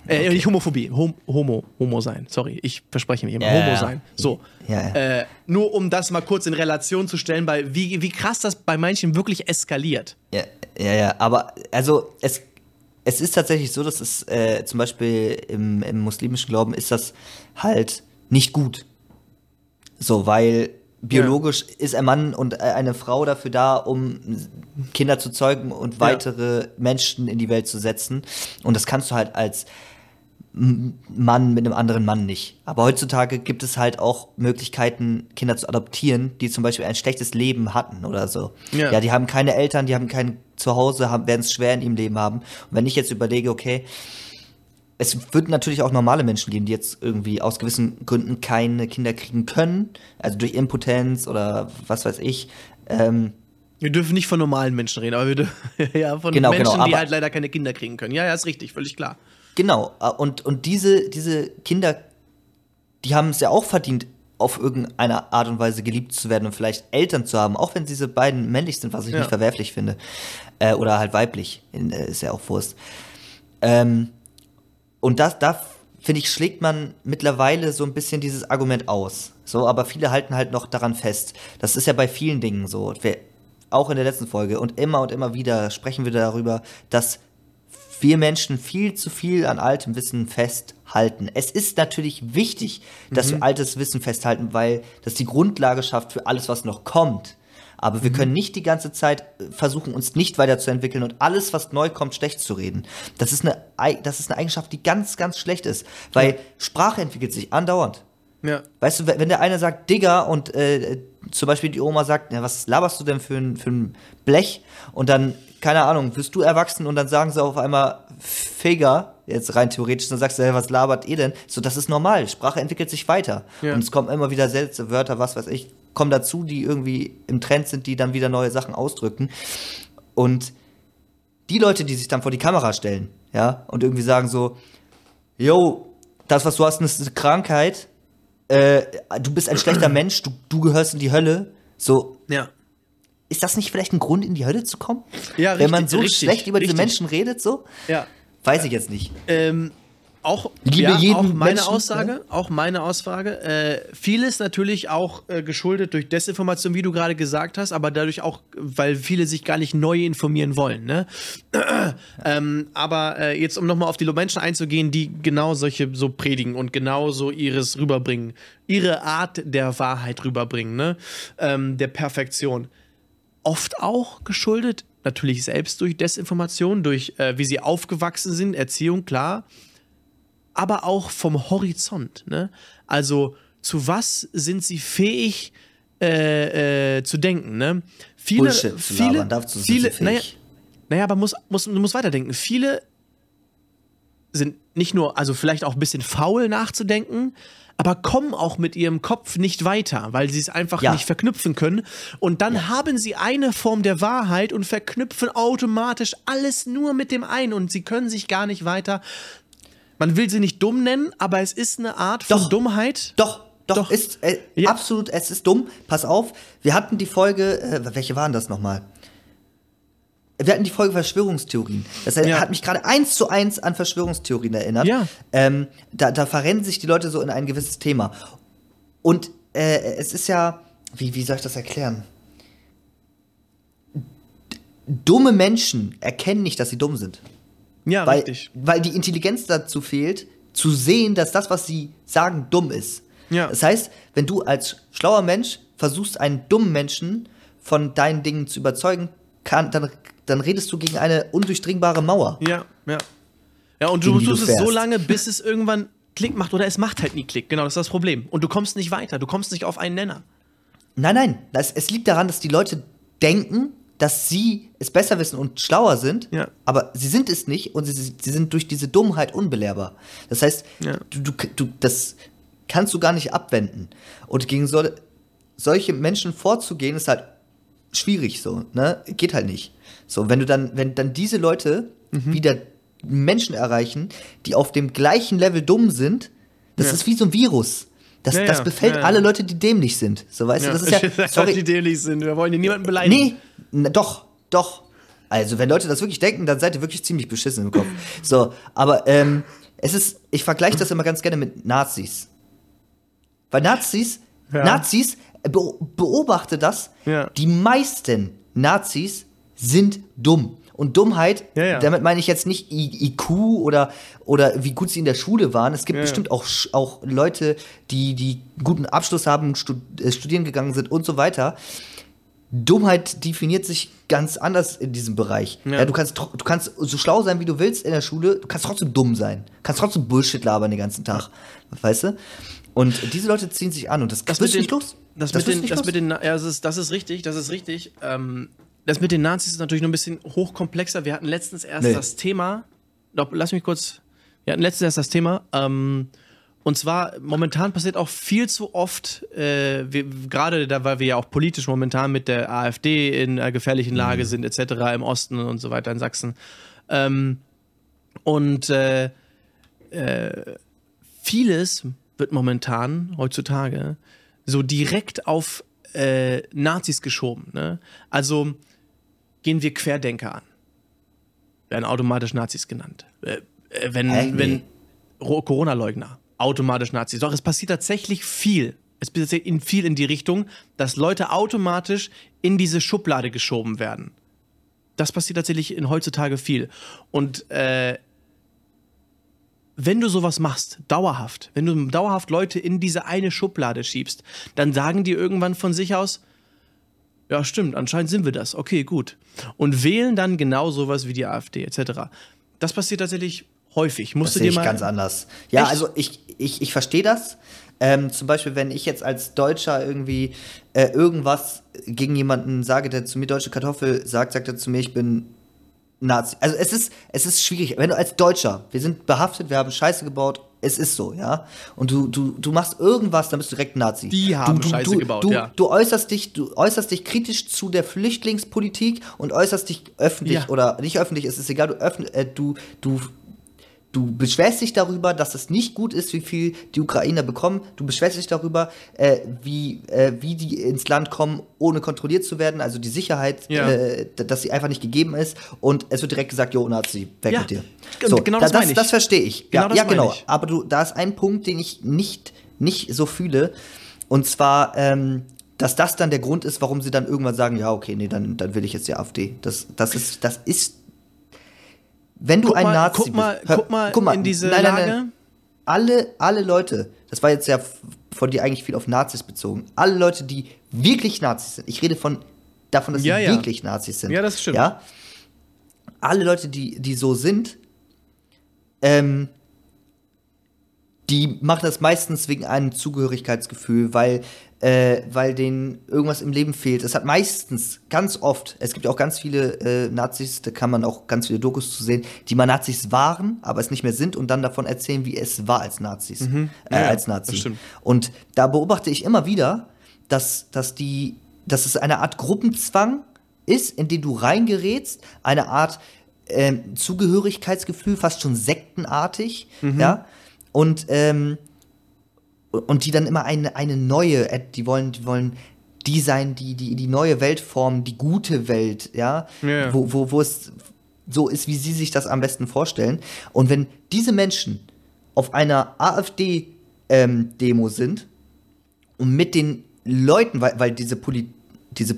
Äh, nicht Homophobie, Hom Homo, Homo sein. Sorry, ich verspreche mich immer. Ja, Homo ja. sein. So. Ja, ja. Äh, nur um das mal kurz in Relation zu stellen, weil wie, wie krass das bei manchen wirklich eskaliert. Ja, ja, ja, aber also es, es ist tatsächlich so, dass es äh, zum Beispiel im, im muslimischen Glauben ist das halt nicht gut. So, weil biologisch ist ein Mann und äh, eine Frau dafür da, um Kinder zu zeugen und weitere Menschen in die Welt zu setzen. Und das kannst du halt als Mann mit einem anderen Mann nicht. Aber heutzutage gibt es halt auch Möglichkeiten, Kinder zu adoptieren, die zum Beispiel ein schlechtes Leben hatten oder so. Ja. Ja, die haben keine Eltern, die haben kein Zuhause, werden es schwer in ihrem Leben haben. Und wenn ich jetzt überlege, okay, es wird natürlich auch normale Menschen geben, die jetzt irgendwie aus gewissen Gründen keine Kinder kriegen können, also durch Impotenz oder was weiß ich. Ähm, Wir dürfen nicht von normalen Menschen reden, aber wir dürfen ja von Genau, Menschen, genau, die halt leider keine Kinder kriegen können. Ja, ja, ist richtig, völlig klar. Genau, äh, und, und diese, diese Kinder, die haben es ja auch verdient, auf irgendeine Art und Weise geliebt zu werden und vielleicht Eltern zu haben, auch wenn diese beiden männlich sind, was ich Ja. nicht verwerflich finde. Äh, oder halt weiblich, äh, ist ja auch Wurst. Ähm, und das, da finde ich, schlägt man mittlerweile so ein bisschen dieses Argument aus. So, aber viele halten halt noch daran fest. Das ist ja bei vielen Dingen so. Wir, auch in der letzten Folge und immer und immer wieder sprechen wir darüber, dass wir Menschen viel zu viel an altem Wissen festhalten. Es ist natürlich wichtig, dass wir altes Wissen festhalten, weil das die Grundlage schafft für alles, was noch kommt. Aber wir können nicht die ganze Zeit äh, versuchen, uns nicht weiterzuentwickeln und alles, was neu kommt, schlecht zu reden. Das ist eine, Ei- das ist eine Eigenschaft, die ganz, ganz schlecht ist, weil Sprache entwickelt sich andauernd. Ja. Weißt du, wenn der eine sagt Digger und äh, zum Beispiel die Oma sagt, ja, was laberst du denn für ein, für ein Blech? Und dann, keine Ahnung, wirst du erwachsen und dann sagen sie auf einmal Figer, jetzt rein theoretisch, dann sagst du, hey, was labert ihr denn? So, das ist normal. Sprache entwickelt sich weiter. Ja. Und es kommen immer wieder Sätze, Wörter, was weiß ich, kommen dazu, die irgendwie im Trend sind, die dann wieder neue Sachen ausdrücken. Und die Leute, die sich dann vor die Kamera stellen, ja, und irgendwie sagen so, yo, das, was du hast, ist eine Krankheit, äh, du bist ein schlechter Mensch, du, du gehörst in die Hölle. So, Ja. ist das nicht vielleicht ein Grund, in die Hölle zu kommen? Ja, Wenn man richtig, so richtig, schlecht über diese richtig. Menschen redet, so? Ja. Weiß ich jetzt nicht. Ähm, auch, Liebe ja, jeden auch meine Menschen, Aussage, ne? auch meine Aussage. Äh, vieles natürlich auch äh, geschuldet durch Desinformation, wie du gerade gesagt hast, aber dadurch auch, weil viele sich gar nicht neu informieren wollen. Ne? ähm, aber äh, jetzt, um nochmal auf die Menschen einzugehen, die genau solche so predigen und genau so ihres rüberbringen, ihre Art der Wahrheit rüberbringen, ne? ähm, der Perfektion oft auch geschuldet, natürlich selbst durch Desinformation, durch äh, wie sie aufgewachsen sind, Erziehung, klar, aber auch vom Horizont. Ne? Also zu was sind sie fähig äh, äh, zu denken? Ne? Viele, Bullshit zu viele, labern, dazu sind viele, fähig. naja, naja, aber muss, muss, du musst weiterdenken. Viele sind nicht nur, also vielleicht auch ein bisschen faul nachzudenken, aber kommen auch mit ihrem Kopf nicht weiter, weil sie es einfach Ja. nicht verknüpfen können. Und dann haben sie eine Form der Wahrheit und verknüpfen automatisch alles nur mit dem einen und sie können sich gar nicht weiter. Man will sie nicht dumm nennen, aber es ist eine Art von Doch. Dummheit. Doch, doch, Doch. ist äh, Ja. absolut, es ist dumm. Pass auf, wir hatten die Folge, äh, welche waren das nochmal? Wir hatten die Folge Verschwörungstheorien. Das Ja. hat mich gerade eins zu eins an Verschwörungstheorien erinnert. Ja. Ähm, da, da verrennen sich die Leute so in ein gewisses Thema. Und äh, es ist ja, wie, wie soll ich das erklären? Dumme Menschen erkennen nicht, dass sie dumm sind. Ja, Weil, richtig. weil die Intelligenz dazu fehlt, zu sehen, dass das, was sie sagen, dumm ist. Ja. Das heißt, wenn du als schlauer Mensch versuchst, einen dummen Menschen von deinen Dingen zu überzeugen, kann, dann, dann redest du gegen eine undurchdringbare Mauer. Ja, ja. Ja, und du tust es so lange, bis es irgendwann Klick macht oder es macht halt nie Klick. Genau, das ist das Problem. Und du kommst nicht weiter, du kommst nicht auf einen Nenner. Nein, nein, das, es liegt daran, dass die Leute denken, dass sie es besser wissen und schlauer sind, Ja. aber sie sind es nicht und sie, sie sind durch diese Dummheit unbelehrbar. Das heißt, Ja. du, du, du, das kannst du gar nicht abwenden. Und gegen so, solche Menschen vorzugehen, ist halt schwierig so, ne? Geht halt nicht. So, wenn du dann, wenn dann diese Leute Mhm. wieder Menschen erreichen, die auf dem gleichen Level dumm sind, das Ja. ist wie so ein Virus. Das, Ja, das befällt ja, ja. alle Leute, die dämlich sind. So, weißt du, das ist ja, die sorry, dämlich sind. Wir wollen hier niemanden beleidigen. nee, na, doch, doch. Also, wenn Leute das wirklich denken, dann seid ihr wirklich ziemlich beschissen im Kopf. So, aber, ähm, es ist, ich vergleiche das immer ganz gerne mit Nazis. Weil Nazis. Nazis, be beobachte das, die meisten Nazis sind dumm. Und Dummheit, Ja, ja. damit meine ich jetzt nicht IQ oder, oder wie gut sie in der Schule waren. Es gibt Ja, bestimmt auch, auch Leute, die, die guten Abschluss haben, äh, studieren gegangen sind und so weiter. Dummheit definiert sich ganz anders in diesem Bereich. Ja. Ja. du, kannst, du kannst so schlau sein, wie du willst in der Schule, du kannst trotzdem dumm sein. Du kannst trotzdem Bullshit labern den ganzen Tag. Weißt du? Und diese Leute ziehen sich an und das, das den, nicht los. Das, wirst mit den, das los. mit den, ja, das ist, das ist richtig, das ist richtig. Ähm, das mit den Nazis ist natürlich noch ein bisschen hochkomplexer. Wir hatten letztens erst Nee. das Thema, doch, lass mich kurz, wir hatten letztens erst das Thema, ähm, und zwar, momentan passiert auch viel zu oft, äh, gerade da, weil wir ja auch politisch momentan mit der AfD in einer gefährlichen Lage sind, etc., im Osten und so weiter in Sachsen. Ähm, und äh, äh, vieles wird momentan, heutzutage, so direkt auf äh, Nazis geschoben. Ne? Also gehen wir Querdenker an. Werden automatisch Nazis genannt. Äh, äh, wenn? Nee. wenn Ro- Corona-Leugner, automatisch Nazis. Doch es passiert tatsächlich viel. Es passiert in viel in die Richtung, dass Leute automatisch in diese Schublade geschoben werden. Das passiert tatsächlich in heutzutage viel. Und äh, wenn du sowas machst, dauerhaft, wenn du dauerhaft Leute in diese eine Schublade schiebst, dann sagen die irgendwann von sich aus, ja, stimmt, anscheinend sind wir das. Okay, gut. Und wählen dann genau sowas wie die AfD etc. Das passiert tatsächlich häufig. Musst Das du sehe dir ich mal ganz anders. Ja, Echt? also ich, ich, ich verstehe das. Ähm, zum Beispiel, wenn ich jetzt als Deutscher irgendwie äh, irgendwas gegen jemanden sage, der zu mir deutsche Kartoffel sagt, sagt er zu mir, ich bin Nazi. Also es ist, es ist schwierig. Wenn du als Deutscher, wir sind behaftet, wir haben Scheiße gebaut, es ist so, ja. Und du, du, du machst irgendwas, dann bist du direkt Nazi. Die haben du, du, Scheiße du, gebaut, du, ja. Du äußerst dich, du äußerst dich kritisch zu der Flüchtlingspolitik und äußerst dich öffentlich Ja. oder nicht öffentlich, es ist egal, du öffn, äh, du, du Du beschwerst dich darüber, dass es nicht gut ist, wie viel die Ukrainer bekommen. Du beschwerst dich darüber, äh, wie, äh, wie die ins Land kommen, ohne kontrolliert zu werden. Also die Sicherheit, Ja. äh, dass sie einfach nicht gegeben ist. Und es wird direkt gesagt, jo, Nazi, weg Ja. mit dir. G- genau das da- meine ich. das verstehe ich. Genau ja, das ja, genau. ich. Aber du, da ist ein Punkt, den ich nicht, nicht so fühle. Und zwar, ähm, dass das dann der Grund ist, warum sie dann irgendwann sagen, ja, okay, nee, dann, dann will ich jetzt die AfD. Das, das ist, das ist, wenn du Guck ein mal, Nazi guck mal, bist. Hör- guck mal in diese Lage. Alle, alle Leute, das war jetzt ja von dir eigentlich viel auf Nazis bezogen, alle Leute, die wirklich Nazis sind, ich rede von davon, dass Ja, sie ja. wirklich Nazis sind. Ja, das stimmt. Ja? Alle Leute, die, die so sind, ähm, die machen das meistens wegen einem Zugehörigkeitsgefühl, weil, äh, weil denen irgendwas im Leben fehlt. Es hat meistens, ganz oft, es gibt ja auch ganz viele äh, Nazis, da kann man auch ganz viele Dokus zu sehen, die mal Nazis waren, aber es nicht mehr sind und dann davon erzählen, wie es war als Nazis. Äh, Mhm. Ja, ja, als Nazi. Und da beobachte ich immer wieder, dass, dass, die, dass es eine Art Gruppenzwang ist, in den du reingerätst, eine Art ähm, Zugehörigkeitsgefühl, fast schon sektenartig, Mhm. ja. Und, ähm, und die dann immer eine, eine neue, die wollen, die wollen die sein, die, die, die neue Welt formen, die gute Welt, ja, ja. Wo, wo, wo es so ist, wie sie sich das am besten vorstellen. Und wenn diese Menschen auf einer AfD-Demo sind und mit den Leuten, weil, weil diese, Poli diese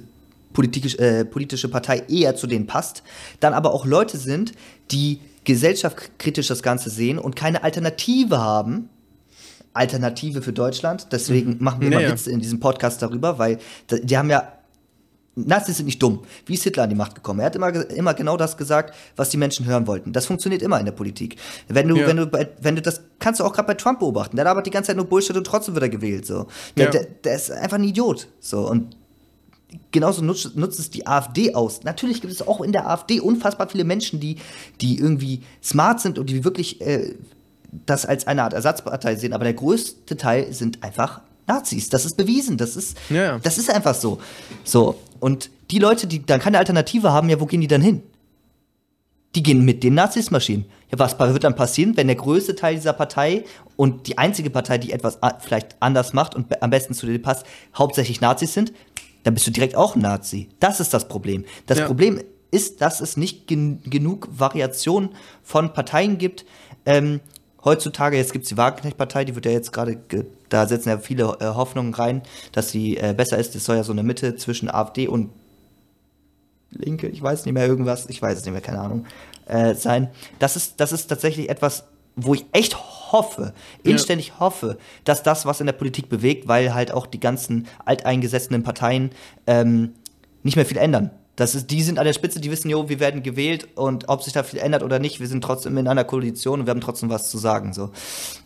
politisch, äh, politische Partei eher zu denen passt, dann aber auch Leute sind, die gesellschaftskritisch das Ganze sehen und keine Alternative haben. Alternative für Deutschland. Deswegen machen wir Ja, immer. Witze in diesem Podcast darüber, weil die haben ja Nazis sind nicht dumm. Wie ist Hitler an die Macht gekommen? Er hat immer, immer genau das gesagt, was die Menschen hören wollten. Das funktioniert immer in der Politik. Wenn du, Ja. wenn du, wenn du das kannst du auch gerade bei Trump beobachten. Der labert die ganze Zeit nur Bullshit und trotzdem wird er gewählt. So. Der, Ja. der, der ist einfach ein Idiot. So. Und genauso nutzt, nutzt es die AfD aus. Natürlich gibt es auch in der AfD unfassbar viele Menschen, die, die irgendwie smart sind und die wirklich äh, das als eine Art Ersatzpartei sehen. Aber der größte Teil sind einfach Nazis. Das ist bewiesen. Das ist, Ja, das ist einfach so. So. Und die Leute, die dann keine Alternative haben, ja, wo gehen die dann hin? Die gehen mit den Nazis marschieren. Ja, was wird dann passieren, wenn der größte Teil dieser Partei und die einzige Partei, die etwas vielleicht anders macht und am besten zu dir passt, hauptsächlich Nazis sind? Dann bist du direkt auch ein Nazi. Das ist das Problem. Das Ja. Problem ist, dass es nicht gen genug Variation von Parteien gibt. Ähm, heutzutage, jetzt gibt es die Wagenknecht-Partei, die wird ja jetzt gerade, ge- da setzen ja viele äh, Hoffnungen rein, dass sie äh, besser ist. Es soll ja so eine Mitte zwischen AfD und Linke, ich weiß nicht mehr irgendwas, ich weiß es nicht mehr, keine Ahnung, äh, sein. Das ist, das ist tatsächlich etwas, wo ich echt hoffe, inständig hoffe, dass das was in der Politik bewegt, weil halt auch die ganzen alteingesessenen Parteien ähm, nicht mehr viel ändern. Das ist, die sind an der Spitze, die wissen, jo, wir werden gewählt und ob sich da viel ändert oder nicht, wir sind trotzdem in einer Koalition und wir haben trotzdem was zu sagen. So.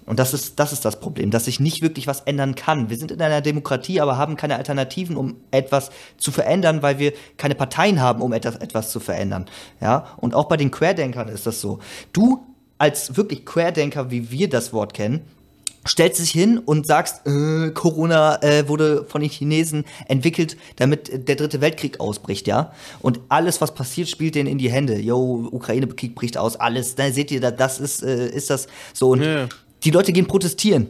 Und das ist, das ist das Problem, dass sich nicht wirklich was ändern kann. Wir sind in einer Demokratie, aber haben keine Alternativen, um etwas zu verändern, weil wir keine Parteien haben, um etwas, etwas zu verändern. Ja? Und auch bei den Querdenkern ist das so. Du als wirklich Querdenker, wie wir das Wort kennen, stellst dich hin und sagst, äh, Corona äh, wurde von den Chinesen entwickelt, damit der dritte Weltkrieg ausbricht, ja? Und alles, was passiert, spielt denen in die Hände. Yo, Ukraine-Krieg bricht aus, alles. Da seht ihr, da- das ist, äh, ist das so. Und Ja. die Leute gehen protestieren.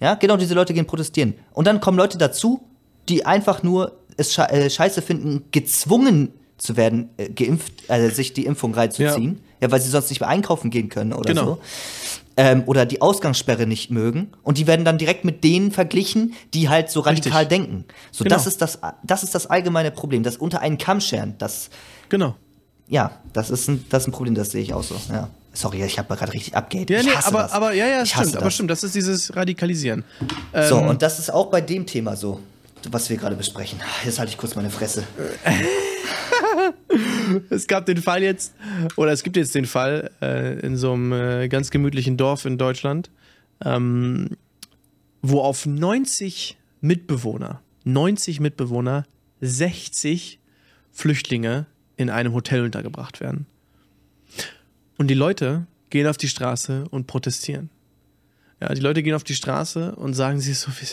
Ja, genau, diese Leute gehen protestieren. Und dann kommen Leute dazu, die einfach nur es äh, scheiße finden, gezwungen zu werden, äh, geimpft, also sich die Impfung reinzuziehen. Ja. Weil sie sonst nicht mehr einkaufen gehen können oder Genau. so. Ähm, oder die Ausgangssperre nicht mögen. Und die werden dann direkt mit denen verglichen, die halt so radikal Richtig. denken. So, Genau. das, ist das, das ist das allgemeine Problem. Das unter einen Kamm scheren, das, Genau. ja, das ist ein, das ist ein Problem, das sehe ich auch so. Ja. Sorry, ich habe gerade richtig abgeht. Ja, nee, aber, das. aber ja, ja, stimmt, aber das. stimmt, das ist dieses Radikalisieren. So, Ähm, und das ist auch bei dem Thema so, was wir gerade besprechen. Jetzt halte ich kurz meine Fresse. Es gab den Fall jetzt, oder es gibt jetzt den Fall äh, in so einem äh, ganz gemütlichen Dorf in Deutschland, ähm, wo auf 90 Mitbewohner, 90 Mitbewohner, 60 Flüchtlinge in einem Hotel untergebracht werden. Und die Leute gehen auf die Straße und protestieren. Ja, die Leute gehen auf die Straße und sagen sich so, wir,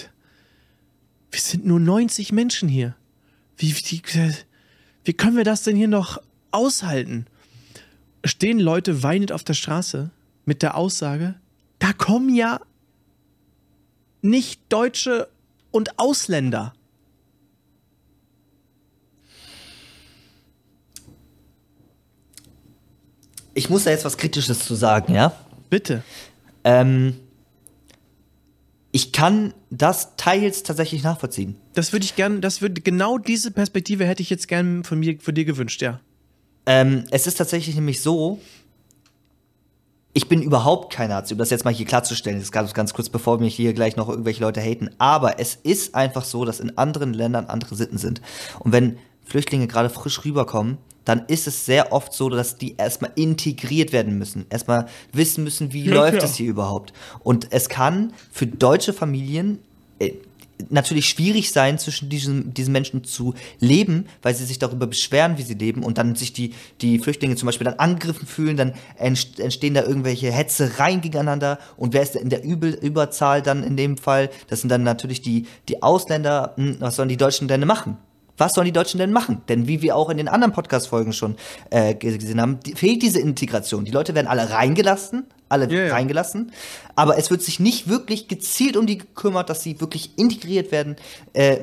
wir sind nur 90 Menschen hier. Wie, wie, wie können wir das denn hier noch aushalten? Stehen Leute weinend auf der Straße mit der Aussage, da kommen ja nicht Deutsche und Ausländer. Ich muss da jetzt was Kritisches zu sagen, ja? Bitte. Ähm, ich kann das teils tatsächlich nachvollziehen. Das würde ich gern, das würde, genau diese Perspektive hätte ich jetzt gern von mir, von dir gewünscht, ja. Ähm, es ist tatsächlich nämlich so, ich bin überhaupt kein Nazi, um das jetzt mal hier klarzustellen, das ist ganz, ganz kurz, bevor mich hier gleich noch irgendwelche Leute haten. Aber es ist einfach so, dass in anderen Ländern andere Sitten sind. Und wenn Flüchtlinge gerade frisch rüberkommen, dann ist es sehr oft so, dass die erstmal integriert werden müssen. Erstmal wissen müssen, wie Ja, läuft klar. es hier überhaupt. Und es kann für deutsche Familien äh, natürlich schwierig sein, zwischen diesen, diesen Menschen zu leben, weil sie sich darüber beschweren, wie sie leben und dann sich die, die Flüchtlinge zum Beispiel dann angegriffen fühlen, dann entst- entstehen da irgendwelche Hetzereien gegeneinander und wer ist in der Übel Überzahl dann in dem Fall? Das sind dann natürlich die, die Ausländer. Hm, Was sollen die Deutschen denn machen? Was sollen die Deutschen denn machen? Denn wie wir auch in den anderen Podcast-Folgen schon äh, gesehen haben, die, fehlt diese Integration. Die Leute werden alle reingelassen, alle ja. reingelassen, aber es wird sich nicht wirklich gezielt um die gekümmert, dass sie wirklich integriert werden. Äh,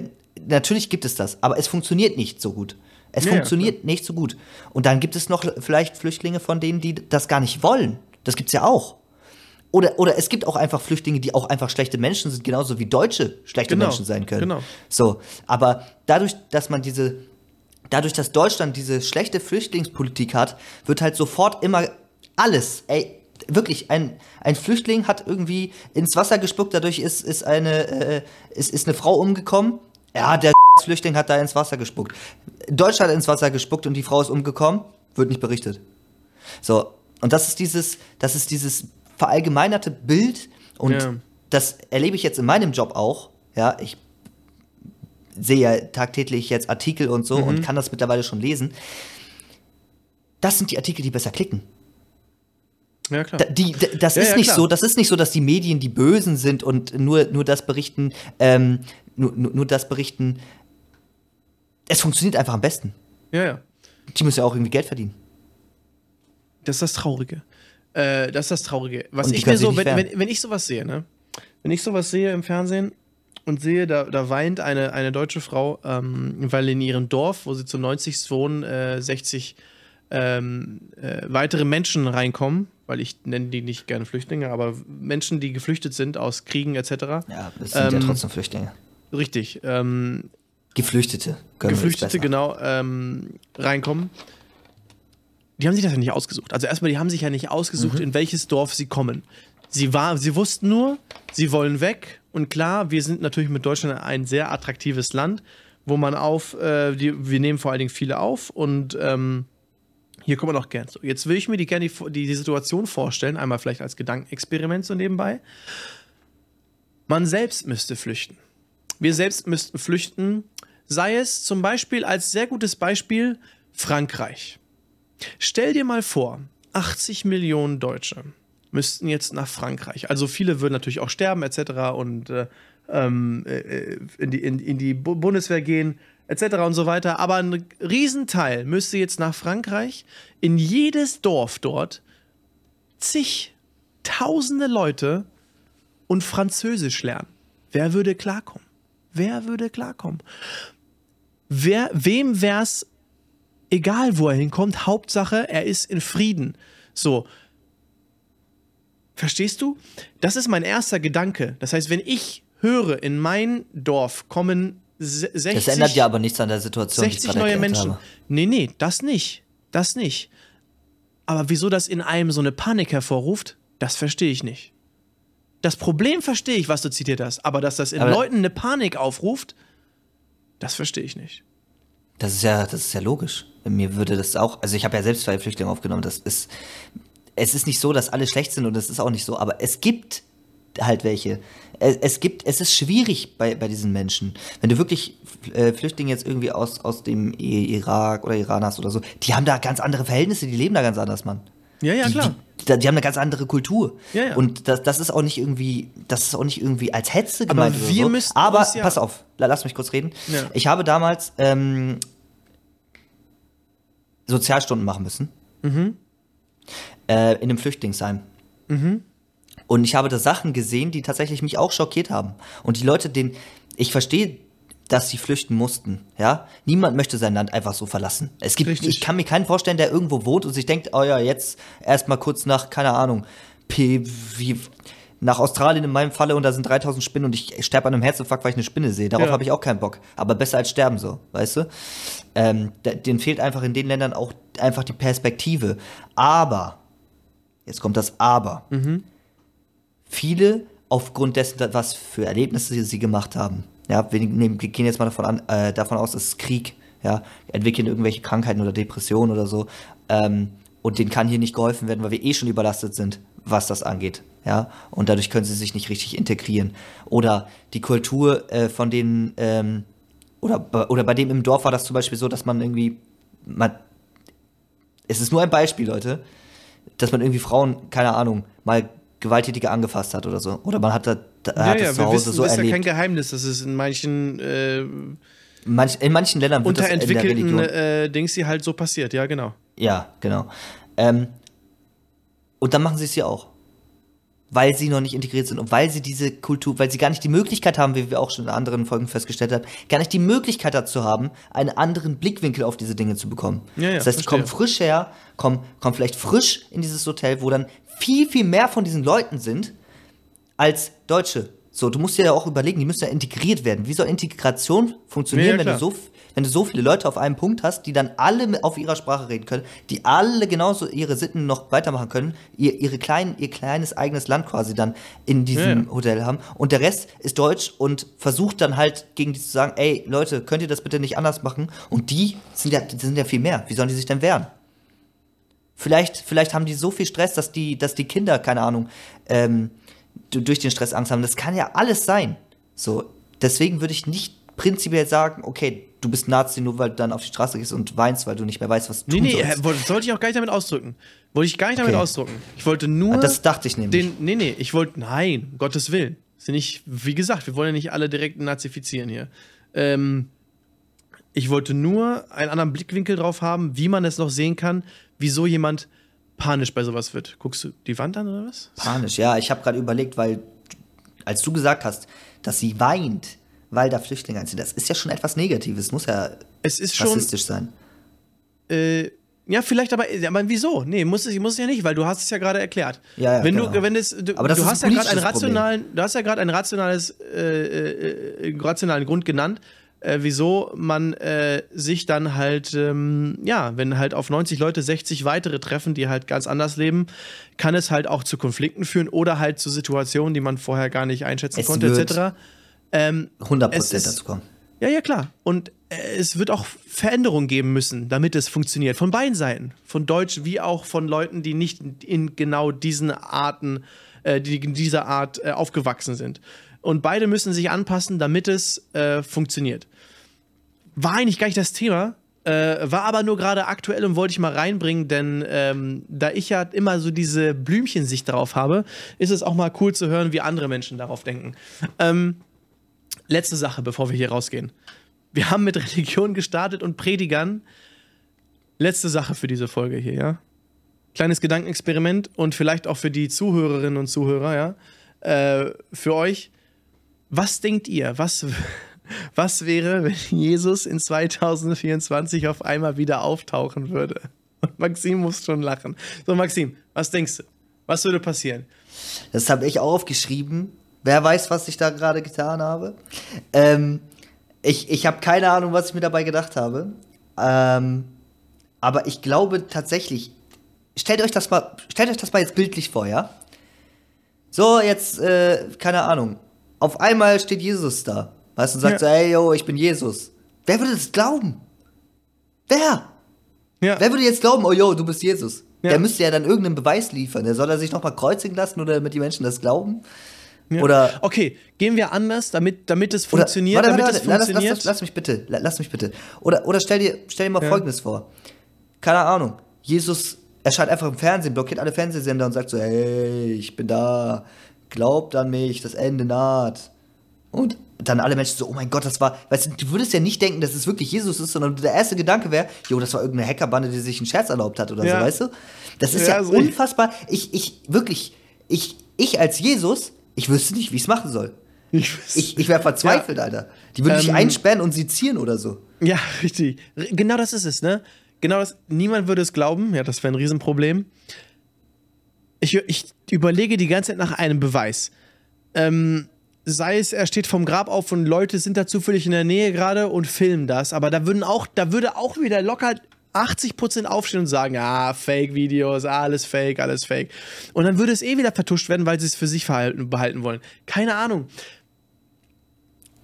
natürlich gibt es das, aber es funktioniert nicht so gut. Es ja, funktioniert nicht so gut. Und dann gibt es noch vielleicht Flüchtlinge von denen, die das gar nicht wollen. Das gibt's ja auch. Oder, oder es gibt auch einfach Flüchtlinge, die auch einfach schlechte Menschen sind, genauso wie Deutsche schlechte Genau, Menschen sein können. genau. So, aber dadurch, dass man diese, dadurch, dass Deutschland diese schlechte Flüchtlingspolitik hat, wird halt sofort immer alles, ey, wirklich, ein, ein Flüchtling hat irgendwie ins Wasser gespuckt, dadurch ist, ist, eine, äh, ist, ist eine Frau umgekommen. Ja, der Flüchtling hat da ins Wasser gespuckt. Deutschland hat ins Wasser gespuckt und die Frau ist umgekommen, wird nicht berichtet. So, und das ist dieses, das ist dieses verallgemeinerte Bild und Ja. das erlebe ich jetzt in meinem Job auch. Ja, ich sehe ja tagtäglich jetzt Artikel und so und kann das mittlerweile schon lesen. Das sind die Artikel, die besser klicken. Ja, klar. Die, d- das Ja, ist ja, nicht klar. so, das ist nicht so, dass die Medien die Bösen sind und nur, nur das berichten, ähm, nur, nur, nur das berichten. Es funktioniert einfach am besten. ja, ja. Die müssen ja auch irgendwie Geld verdienen. Das ist das Traurige. Äh, das ist das Traurige. Was ich mir so, wenn, wenn, wenn ich sowas sehe, ne? Wenn ich sowas sehe im Fernsehen und sehe, da, da weint eine, eine deutsche Frau, ähm, weil in ihrem Dorf, wo sie zu 90 wohnen, äh, 60 ähm, äh, weitere Menschen reinkommen, weil ich nenne die nicht gerne Flüchtlinge, aber Menschen, die geflüchtet sind aus Kriegen etc. Ja, es sind ja Ähm, trotzdem Flüchtlinge. Richtig. Ähm, Geflüchtete. können wir es Geflüchtete, genau, ähm, reinkommen. Die haben sich das ja nicht ausgesucht. Also erstmal, die haben sich ja nicht ausgesucht, Mhm. in welches Dorf sie kommen. Sie, war, sie wussten nur, sie wollen weg. Und klar, wir sind natürlich mit Deutschland ein sehr attraktives Land, wo man auf, äh, die, wir nehmen vor allen Dingen viele auf und ähm, hier kommt man auch gern. So, jetzt will ich mir die, gerne die, die, die Situation vorstellen, einmal vielleicht als Gedankenexperiment so nebenbei. Man selbst müsste flüchten. Wir selbst müssten flüchten, sei es zum Beispiel als sehr gutes Beispiel Frankreich. Stell dir mal vor, 80 Millionen Deutsche müssten jetzt nach Frankreich. Also viele würden natürlich auch sterben etc. und äh, ähm, äh, in, die, in, in die Bu- Bundeswehr gehen etc. und so weiter. Aber ein Riesenteil müsste jetzt nach Frankreich in jedes Dorf dort zig tausende Leute und Französisch lernen. Wer würde klarkommen? Wer würde klarkommen? Wer, wem wär's egal, wo er hinkommt, Hauptsache, er ist in Frieden. So. Verstehst du? Das ist mein erster Gedanke. Das heißt, wenn ich höre, in mein Dorf kommen se- 60, Das ändert ja aber nichts an der Situation, die ich 60 gerade neue Menschen. habe. Nee, nee, das nicht. Das nicht. Aber wieso das in einem so eine Panik hervorruft, das verstehe ich nicht. Das Problem verstehe ich, was du zitiert hast, aber dass das in Aber- Leuten eine Panik aufruft, das verstehe ich nicht. Das ist ja, das ist ja logisch. Mir würde das auch, also ich habe ja selbst zwei Flüchtlinge aufgenommen. Das ist, es ist nicht so, dass alle schlecht sind und es ist auch nicht so, aber es gibt halt welche. Es, es gibt, es ist schwierig bei, bei diesen Menschen. Wenn du wirklich äh, Flüchtlinge jetzt irgendwie aus, aus dem Irak oder Iran hast oder so, die haben da ganz andere Verhältnisse, die leben da ganz anders, Mann. Ja, ja, die, klar. Die, die haben eine ganz andere Kultur. Ja, ja. Und das, das ist auch nicht irgendwie, das ist auch nicht irgendwie als Hetze Aber gemeint oder wir so. müssten Aber uns ja- pass auf, la- lass mich kurz reden. Ja. Ich habe damals ähm, Sozialstunden machen müssen. Mhm. Äh, in einem Flüchtlingsheim. Und ich habe da Sachen gesehen, die tatsächlich mich auch schockiert haben. Und die Leute, den ich verstehe, dass sie flüchten mussten. Ja, niemand möchte sein Land einfach so verlassen. Es gibt, Richtig. ich kann mir keinen vorstellen, der irgendwo wohnt und sich denkt, oh ja, jetzt erstmal kurz nach, keine Ahnung, P, wie, nach Australien in meinem Falle und da sind 3000 Spinnen und ich sterbe an einem Herzinfarkt, weil ich eine Spinne sehe. Darauf Ja. habe ich auch keinen Bock. Aber besser als sterben so, weißt du? Ähm, denen fehlt einfach in den Ländern auch einfach die Perspektive. Aber, jetzt kommt das Aber. Viele aufgrund dessen, was für Erlebnisse sie gemacht haben. Ja, wir, nehmen, gehen jetzt mal davon, an, äh, davon aus, es ist Krieg. Ja, entwickeln irgendwelche Krankheiten oder Depressionen oder so. Ähm, und denen kann hier nicht geholfen werden, weil wir eh schon überlastet sind, was das angeht. Ja, und dadurch können sie sich nicht richtig integrieren. Oder die Kultur äh, von denen, ähm, oder, oder bei dem im Dorf war das zum Beispiel so, dass man irgendwie, man, es ist nur ein Beispiel, Leute, dass man irgendwie Frauen, keine Ahnung, mal gewalttätiger angefasst hat oder so. Oder man hat, da, Ja, hat ja, es zu wir Hause wissen, so das ist ja kein erlebt. Geheimnis, dass es in manchen äh, Manch, in manchen Ländern wird das in der Religion. äh, Dings hier halt so passiert, ja, genau. Ja, genau. Ähm, und dann machen sie es hier auch. Weil sie noch nicht integriert sind und weil sie diese Kultur, weil sie gar nicht die Möglichkeit haben, wie wir auch schon in anderen Folgen festgestellt haben, gar nicht die Möglichkeit dazu haben, einen anderen Blickwinkel auf diese Dinge zu bekommen. Ja, ja, das heißt, sie kommen frisch her, kommen, kommen vielleicht frisch in dieses Hotel, wo dann viel, viel mehr von diesen Leuten sind, als Deutsche. So, du musst dir ja auch überlegen, die müssen ja integriert werden. Wie soll Integration funktionieren, Ja, wenn, du so, wenn du so viele Leute auf einem Punkt hast, die dann alle auf ihrer Sprache reden können, die alle genauso ihre Sitten noch weitermachen können, ihr, ihre kleinen, ihr kleines eigenes Land quasi dann in diesem Ja. Hotel haben und der Rest ist deutsch und versucht dann halt gegen die zu sagen, ey Leute, könnt ihr das bitte nicht anders machen? Und die sind ja, die sind ja viel mehr. Wie sollen die sich denn wehren? Vielleicht, vielleicht haben die so viel Stress, dass die, dass die Kinder, keine Ahnung, ähm, du- durch den Stress Angst haben. Das kann ja alles sein. So, deswegen würde ich nicht prinzipiell sagen, okay, du bist Nazi, nur weil du dann auf die Straße gehst und weinst, weil du nicht mehr weißt, was du Nee, tun nee, wollte- sollte ich auch gar nicht damit ausdrücken. Wollte ich gar nicht damit Okay. ausdrücken. Ich wollte nur Ah, das dachte ich nämlich. den, nee, nee, ich wollte, nein, um Gottes Willen. Sind nicht, wie gesagt, wir wollen ja nicht alle direkt nazifizieren hier. Ähm, ich wollte nur einen anderen Blickwinkel drauf haben, wie man es noch sehen kann, wieso jemand panisch bei sowas wird. Guckst du die Wand an oder was? Panisch, ja. Ich habe gerade überlegt, weil, als du gesagt hast, dass sie weint, weil da Flüchtlinge einziehen, das ist ja schon etwas Negatives. Muss ja Es ist schon, rassistisch sein. äh, ja, vielleicht aber, aber wieso? Nee, muss es, muss es ja nicht, weil du hast es ja gerade erklärt. Ja, ja, wenn genau. du, wenn es, du, Aber das du hast ja gerade einen politisches Problem. rationalen, du hast ja gerade ein rationales, äh, äh, äh, rationalen Grund genannt, äh, wieso man äh, sich dann halt, ähm, ja, wenn halt auf 90 Leute 60 weitere treffen, die halt ganz anders leben, kann es halt auch zu Konflikten führen oder halt zu Situationen, die man vorher gar nicht einschätzen Es konnte, etc. Ähm, 100 Es Prozent dazu kommen. ja, ja, klar. Und äh, es wird auch Veränderungen geben müssen, damit es funktioniert. Von beiden Seiten. Von Deutsch wie auch von Leuten, die nicht in genau diesen Arten, äh, die in dieser Art äh, aufgewachsen sind. Und beide müssen sich anpassen, damit es äh, funktioniert. War eigentlich gar nicht das Thema. Äh, war aber nur gerade aktuell und wollte ich mal reinbringen, denn ähm, da ich ja immer so diese Blümchensicht darauf habe, ist es auch mal cool zu hören, wie andere Menschen darauf denken. Ähm, letzte Sache, bevor wir hier rausgehen. Wir haben mit Religion gestartet und Predigern. Letzte Sache für diese Folge hier, ja. Kleines Gedankenexperiment und vielleicht auch für die Zuhörerinnen und Zuhörer, ja. Äh, für euch. Was denkt ihr? Was, was wäre, wenn Jesus in 2024 auf einmal wieder auftauchen würde? Und Maxim muss schon lachen. So, Maxim, was denkst du? Was würde passieren? Das habe ich auch aufgeschrieben. Wer weiß, was ich da gerade getan habe. Ähm, ich ich habe keine Ahnung, was ich mir dabei gedacht habe. Ähm, aber ich glaube tatsächlich, stellt euch das mal, stellt euch das mal jetzt bildlich vor, ja? So, jetzt, äh, keine Ahnung. Auf einmal steht Jesus da. Weißt du, und sagt Ja. so, ey, yo, ich bin Jesus. Wer würde das glauben? Wer? Ja, Wer würde jetzt glauben, oh yo, du bist Jesus? Ja. Der müsste ja dann irgendeinen Beweis liefern. Der soll er sich nochmal kreuzigen lassen oder damit die Menschen das glauben? ja. Oder. Okay, gehen wir anders, damit, damit es oder- funktioniert, warte, damit warte, es warte, lass, funktioniert. lass, lass, lass mich bitte, la- lass mich bitte. Oder, oder stell dir, stell dir mal Ja. Folgendes vor. Keine Ahnung. Jesus erscheint einfach im Fernsehen, blockiert alle Fernsehsender und sagt so, hey, ich bin da, glaubt an mich, das Ende naht. Und dann alle Menschen so, oh mein Gott, das war, weißt du, du würdest ja nicht denken, dass es wirklich Jesus ist, sondern der erste Gedanke wäre, jo, das war irgendeine Hackerbande, die sich einen Scherz erlaubt hat oder Ja. so, weißt du? Das ist Ja, ja, richtig. unfassbar. Ich, ich, wirklich, ich, ich als Jesus, ich wüsste nicht, wie ich es machen soll. Ich, Ich, ich wäre verzweifelt, Alter. Die würden mich Ähm, einsperren und sezieren oder so. Ja, richtig. Genau das ist es, ne? Genau das. Niemand würde es glauben. Ja, das wäre ein Riesenproblem. Ich, ich überlege die ganze Zeit nach einem Beweis. Ähm, sei es, er steht vom Grab auf und Leute sind da zufällig in der Nähe gerade und filmen das. Aber da würden auch, da würde auch wieder locker 80% aufstehen und sagen, ah, Fake-Videos, alles Fake, alles Fake. Und dann würde es eh wieder vertuscht werden, weil sie es für sich verhalten, behalten wollen. Keine Ahnung.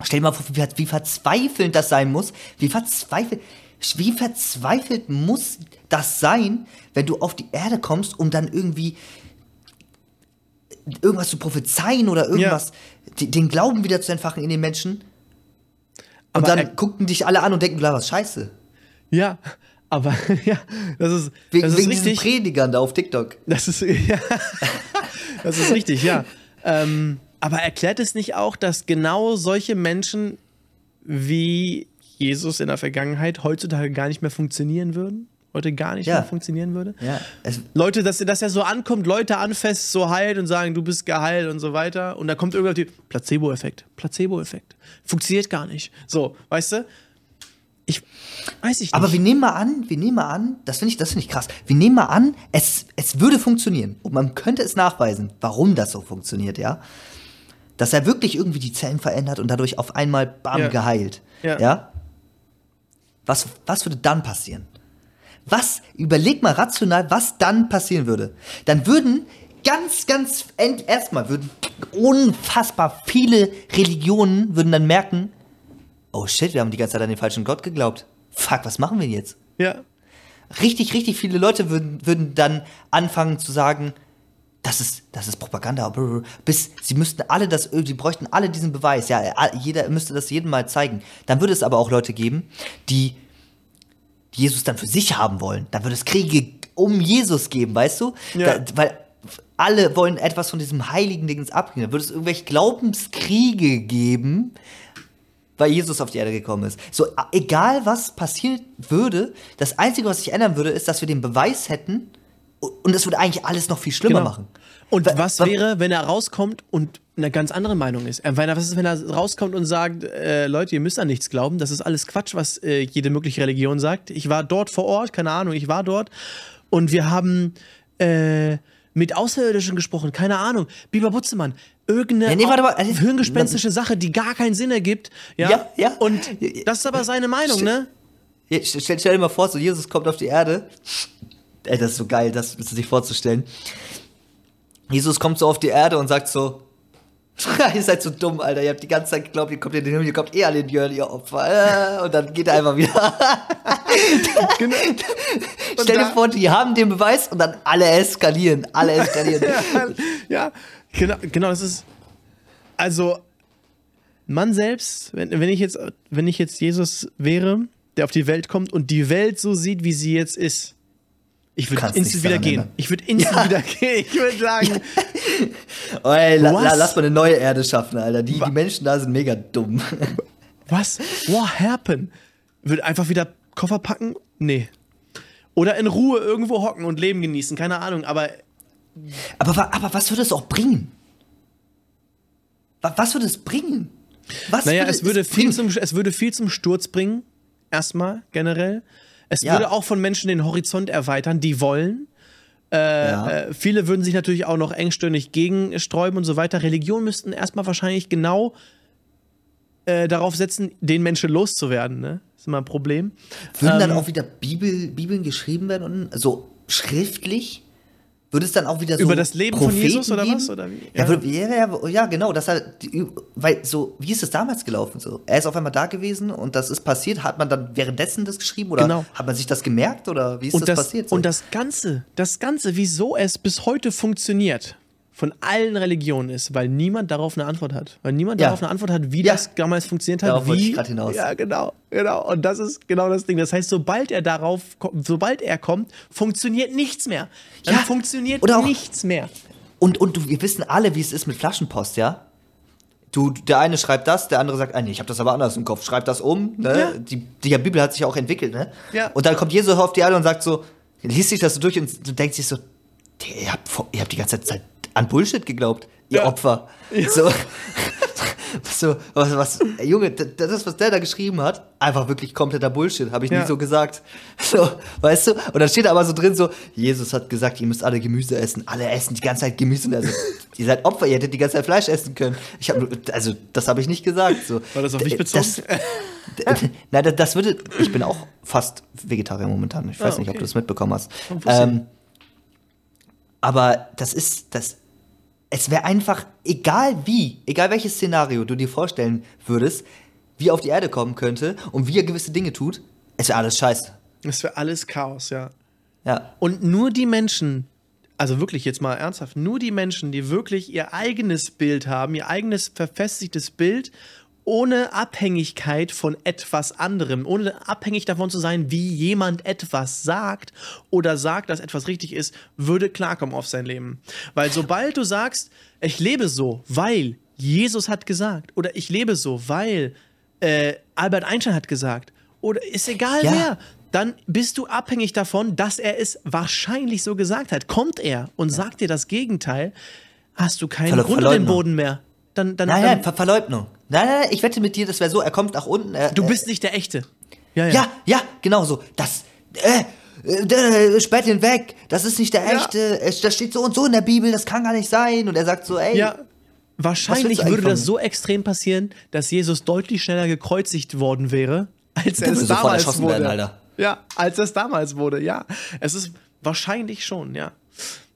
Stell dir mal vor, wie, wie verzweifelnd das sein muss. Wie verzweifelt, wie verzweifelt muss das sein, wenn du auf die Erde kommst, um dann irgendwie irgendwas zu prophezeien oder irgendwas, die, den Glauben wieder zu entfachen in den Menschen. Und Aber dann er- gucken dich alle an und denken, klar, was scheiße. Ja, aber ja, das ist, Wegen, das ist wegen diesen richtig. Predigern da auf TikTok. Das ist, ja, das ist richtig, ja. Ähm, aber erklärt es nicht auch, dass genau solche Menschen wie Jesus in der Vergangenheit heutzutage gar nicht mehr funktionieren würden? Heute gar nicht Ja. mehr funktionieren würde? Ja, Leute, dass, dass er so ankommt, Leute anfasst, so heilt und sagen, du bist geheilt und so weiter. Und da kommt irgendwann die Placebo-Effekt. Placebo-Effekt. Funktioniert gar nicht. So, weißt du? Ich weiß ich nicht. Aber wir nehmen mal an, wir nehmen mal an, das finde ich, das finde ich krass. Wir nehmen mal an, es, es würde funktionieren und man könnte es nachweisen, warum das so funktioniert, ja. Dass er wirklich irgendwie die Zellen verändert und dadurch auf einmal bam Ja. geheilt, Ja. ja. Was, was würde dann passieren? Was, überleg mal rational, was dann passieren würde. Dann würden ganz, ganz, erstmal würden unfassbar viele Religionen würden dann merken, oh shit, wir haben die ganze Zeit an den falschen Gott geglaubt. Fuck, was machen wir jetzt? ja. Richtig, richtig viele Leute würden, würden dann anfangen zu sagen, das ist, das ist Propaganda. Bis sie müssten alle das, sie bräuchten alle diesen Beweis. Ja, jeder müsste das jedem mal zeigen. Dann würde es aber auch Leute geben, die Jesus dann für sich haben wollen. Dann würde es Kriege um Jesus geben, weißt du? Ja. Da, weil alle wollen etwas von diesem heiligen Dingens abgehen. Dann würde es irgendwelche Glaubenskriege geben, weil Jesus auf die Erde gekommen ist. So, egal was passiert würde, das Einzige, was sich ändern würde, ist, dass wir den Beweis hätten und es würde eigentlich alles noch viel schlimmer Genau. machen. Und Wa- was wa- wäre, wenn er rauskommt und eine ganz andere Meinung ist? Äh, weil Was ist, wenn er rauskommt und sagt, äh, Leute, ihr müsst an nichts glauben, das ist alles Quatsch, was äh, jede mögliche Religion sagt. Ich war dort vor Ort, keine Ahnung, ich war dort und wir haben äh, mit Außerirdischen gesprochen, keine Ahnung. Biber Butzemann, irgendeine Ja, nee, warte mal, also- hirngespenstische Sache, die gar keinen Sinn ergibt. Ja, Ja, ja. Und das ist aber seine Meinung, ne? Ja, Stell, stell dir mal vor, so Jesus kommt auf die Erde. Ey, das ist so geil, das sich vorzustellen. Jesus kommt so auf die Erde und sagt so, ihr seid so dumm, Alter. Ihr habt die ganze Zeit geglaubt, ihr kommt in den Himmel, ihr kommt eh alle in die Hölle, ihr Opfer. Äh, Und dann geht er einfach wieder. Genau. Stell dir vor, die haben den Beweis und dann alle eskalieren. Alle eskalieren. ja, genau, genau, das ist. Also, man selbst, wenn, wenn, ich jetzt, wenn ich jetzt Jesus wäre, der auf die Welt kommt und die Welt so sieht, wie sie jetzt ist, ich würde instant wieder gehen. Ich würde instant wieder gehen. Ich würde sagen, ey, la, la, lass mal eine neue Erde schaffen, Alter. Die, die Menschen da sind mega dumm. was? What happened? Würde einfach wieder Koffer packen? Nee. Oder in Ruhe irgendwo hocken und Leben genießen, keine Ahnung, aber Aber, aber was würde es auch bringen? Wa- Was würde es bringen? Was Naja, es würde, viel bringen? zum, es würde viel zum Sturz bringen, erstmal generell. Es Ja. würde auch von Menschen den Horizont erweitern, die wollen. Äh, Ja. äh, viele würden sich natürlich auch noch engstirnig gegensträuben und so weiter. Religionen müssten erstmal wahrscheinlich genau äh, darauf setzen, den Menschen loszuwerden. Ne? ist immer ein Problem. Würden dann Ähm, auch wieder Bibel, Bibeln geschrieben werden? Und so schriftlich? Würde es dann auch wieder so Über das Leben von Propheten Jesus oder geben? was, oder wie? Ja, Ja. ja, ja, genau. Das halt, weil so, wie ist es damals gelaufen? So, er ist auf einmal da gewesen und das ist passiert. Hat man dann währenddessen das geschrieben oder Genau. hat man sich das gemerkt oder wie ist und das, das, passiert? So? und das Ganze, das Ganze, wieso es bis heute funktioniert, von allen Religionen ist, weil niemand darauf eine Antwort hat. Weil niemand Ja. darauf eine Antwort hat, wie Ja. das damals funktioniert hat. Darauf wie, ich hinaus. Ja, genau, genau. Und das ist genau das Ding. Das heißt, sobald er darauf, sobald er kommt, funktioniert nichts mehr. Dann Ja. funktioniert Oder auch- nichts mehr. Und, und wir wissen alle, wie es ist mit Flaschenpost, ja? Du, der eine schreibt das, der andere sagt, ah, nee, ich habe das aber anders im Kopf. Schreib das um. Ne? Ja. Die, die Bibel hat sich ja auch entwickelt, ne? Ja. Und dann kommt Jesus auf die Erde und sagt so, liest sich das so durch und du denkst dich so, ihr habt, ihr habt die ganze Zeit an Bullshit geglaubt, ihr Ja. Opfer. So, so, was, was, Junge, das, was der da geschrieben hat, einfach wirklich kompletter Bullshit, habe ich Ja. nie so gesagt. So, weißt du? Und dann steht da aber so drin so, Jesus hat gesagt, ihr müsst alle Gemüse essen. Alle essen die ganze Zeit Gemüse. Also, ihr seid Opfer, ihr hättet die ganze Zeit Fleisch essen können. Ich habe, also, das habe ich nicht gesagt. So. War das auf mich bezogen? Das, Nein, das- das würde, ich bin auch fast Vegetarier momentan. Ich weiß Ah, nicht, ob okay. du das mitbekommen hast. Ähm, aber das ist, das, es wäre einfach, egal wie, egal welches Szenario du dir vorstellen würdest, wie er auf die Erde kommen könnte und wie er gewisse Dinge tut, es wäre alles scheiße. Das wäre alles Chaos, ja. Ja. Und nur die Menschen, also wirklich jetzt mal ernsthaft, nur die Menschen, die wirklich ihr eigenes Bild haben, ihr eigenes verfestigtes Bild, ohne Abhängigkeit von etwas anderem, ohne abhängig davon zu sein, wie jemand etwas sagt oder sagt, dass etwas richtig ist, würde klarkommen auf sein Leben. Weil sobald du sagst, ich lebe so, weil Jesus hat gesagt, oder ich lebe so, weil äh, Albert Einstein hat gesagt, oder ist egal Ja. wer, dann bist du abhängig davon, dass er es wahrscheinlich so gesagt hat. Kommt er und sagt dir das Gegenteil, hast du keinen Verle- Grund dem Verleugnung. Boden mehr. Dann, dann, Nein, dann Ver Verleugnung. Nein, nein, nein, ich wette mit dir, das wäre so, er kommt nach unten. Er, du bist nicht der Echte. Ja, ja. Ja, ja, genau so. Das, äh, äh, sperrt ihn weg. Das ist nicht der Ja. echte. Es, das steht so und so in der Bibel. Das kann gar nicht sein. Und er sagt so, ey. Ja, wahrscheinlich würde das so extrem passieren, dass Jesus deutlich schneller gekreuzigt worden wäre, als er es damals wurde. werden. Ja, als es damals wurde, ja. Es ist wahrscheinlich schon, ja.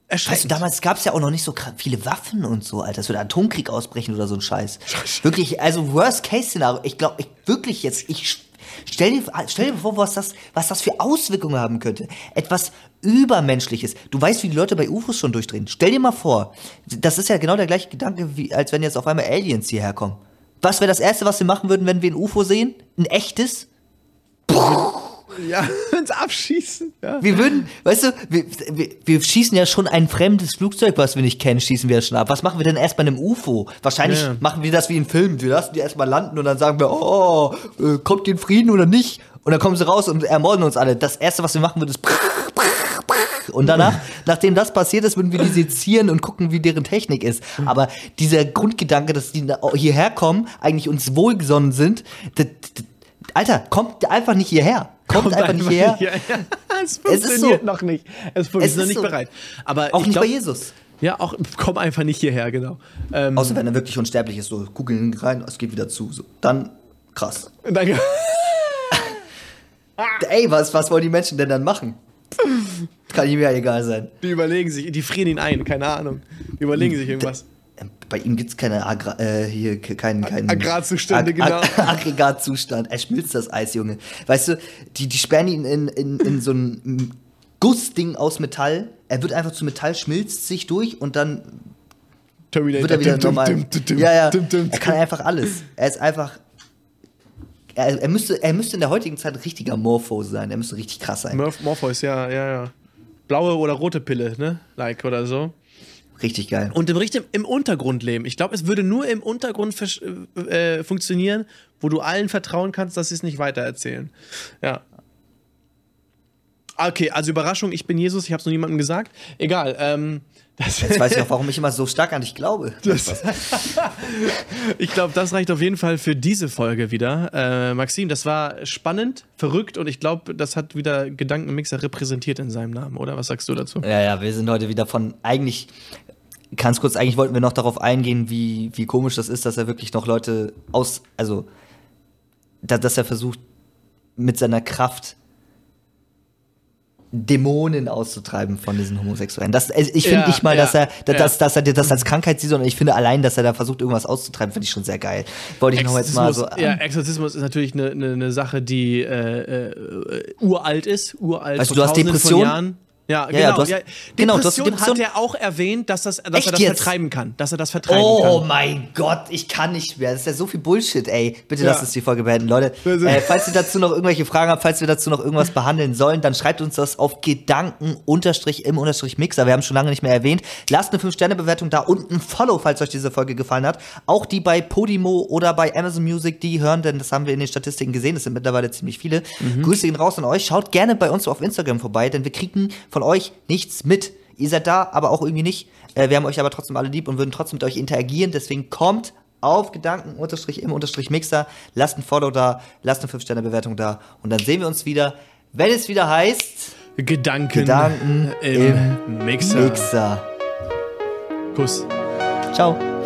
Weißt Erschreckend. du, damals gab es ja auch noch nicht so viele Waffen und so, Alter. Es würde Atomkrieg ausbrechen oder so ein Scheiß. Wirklich, also Worst-Case-Szenario. Ich glaube, ich wirklich jetzt, ich stell dir, stell dir vor, was das, was das für Auswirkungen haben könnte. Etwas Übermenschliches. Du weißt, wie die Leute bei UFOs schon durchdrehen. Stell dir mal vor, das ist ja genau der gleiche Gedanke, wie, als wenn jetzt auf einmal Aliens hierher kommen. Was wäre das Erste, was wir machen würden, wenn wir ein UFO sehen? Ein echtes? Ja, ins Abschießen. Ja. Wir würden, weißt du, wir, wir, wir schießen ja schon ein fremdes Flugzeug, was wir nicht kennen, schießen wir ja schon ab. Was machen wir denn erst bei einem UFO? Wahrscheinlich Ja. machen wir das wie in Filmen. Wir lassen die erstmal landen und dann sagen wir, oh, äh, kommt die in Frieden oder nicht? Und dann kommen sie raus und ermorden uns alle. Das erste, was wir machen würden, ist und danach, nachdem das passiert ist, würden wir die sezieren und gucken, wie deren Technik ist. Aber dieser Grundgedanke, dass die hierher kommen, eigentlich uns wohlgesonnen sind, das, Alter, kommt einfach nicht hierher. Kommt, einfach nicht hierher. Ja. Es ist funktioniert so. noch nicht. Es funktioniert Es noch nicht so. bereit. Aber Auch ich nicht glaub, bei Jesus. Ja, auch komm einfach nicht hierher, genau. Ähm, Außer wenn er wirklich unsterblich ist, so googeln rein, es geht wieder zu. So. Dann krass. danke. Ey, was, was wollen die Menschen denn dann machen? Kann ihm ja egal sein. Die überlegen sich, die frieren ihn ein, keine Ahnung. Die überlegen sich irgendwas. Ähm, Bei ihm gibt es keine Agra äh, hier ke- keinen keinen Agrarzustände, genau. Aggregatzustand. Er schmilzt das Eis, Junge. Weißt du, die, die sperren ihn in, in, in so ein Gussding aus Metall. Er wird einfach zu Metall, schmilzt sich durch und dann Terminator. wird er wieder Dum, normal. dum, dum, ja, ja. Er kann einfach alles. Er ist einfach. Er, er, müsste, er müsste in der heutigen Zeit ein richtiger Morpho sein. Er müsste richtig krass sein. Morph Morpheus, ja, ja, ja. Blaue oder rote Pille, ne? Like oder so. Richtig geil. Und im richtig im Untergrund leben. Ich glaube, es würde nur im Untergrund versch- äh, funktionieren, wo du allen vertrauen kannst, dass sie es nicht weitererzählen. Ja. Okay, also Überraschung, ich bin Jesus, ich habe es noch niemandem gesagt. Egal. Ähm, das, Jetzt weiß ich auch, warum ich immer so stark an dich glaube. ich glaube, das reicht auf jeden Fall für diese Folge wieder. Äh, Maxim, das war spannend, verrückt und ich glaube, das hat wieder Gedankenmixer repräsentiert in seinem Namen, oder? Was sagst du dazu? Ja, ja, wir sind heute wieder von eigentlich. Ganz kurz, eigentlich wollten wir noch darauf eingehen, wie, wie komisch das ist, dass er wirklich noch Leute aus. Also, da, dass er versucht, mit seiner Kraft Dämonen auszutreiben von diesen Homosexuellen. Das, also ich finde Ja, nicht mal, ja, dass er, ja. dass, dass er das als Krankheit sieht, sondern ich finde allein, dass er da versucht, irgendwas auszutreiben, finde ich schon sehr geil. Wollte ich noch jetzt mal so. ja, Exorzismus ist natürlich eine, eine, eine Sache, die äh, äh, uralt ist, uralt Weißt du, hast tausenden Depression? von Jahren. Ja, Ja, genau. ja, du hast- ja. genau, du hast Depression, Depression- hat er auch erwähnt, dass, das, dass Echt er das jetzt? vertreiben kann. Dass er das vertreiben Oh kann. mein Gott, ich kann nicht mehr. Das ist ja so viel Bullshit, ey. Bitte Ja. lasst uns die Folge beenden, Leute. Äh, falls ihr dazu noch irgendwelche Fragen habt, falls wir dazu noch irgendwas behandeln sollen, dann schreibt uns das auf Gedanken-im-Mixer. Wir haben schon lange nicht mehr erwähnt. Lasst eine 5-Sterne-Bewertung da und ein Follow, falls euch diese Folge gefallen hat. Auch die bei Podimo oder bei Amazon Music, die hören, denn das haben wir in den Statistiken gesehen. Das sind mittlerweile ziemlich viele. Grüße gehen raus an euch. Schaut gerne bei uns auf Instagram vorbei, denn wir kriegen von euch nichts mit. Ihr seid da, aber auch irgendwie nicht. Äh, wir haben euch aber trotzdem alle lieb und würden trotzdem mit euch interagieren. Deswegen kommt auf Gedanken-im-Mixer. Lasst ein Follow da, lasst eine 5-Sterne-Bewertung da. Und dann sehen wir uns wieder, wenn es wieder heißt Gedanken, Gedanken im, Mixer. Mixer. Kuss. Ciao.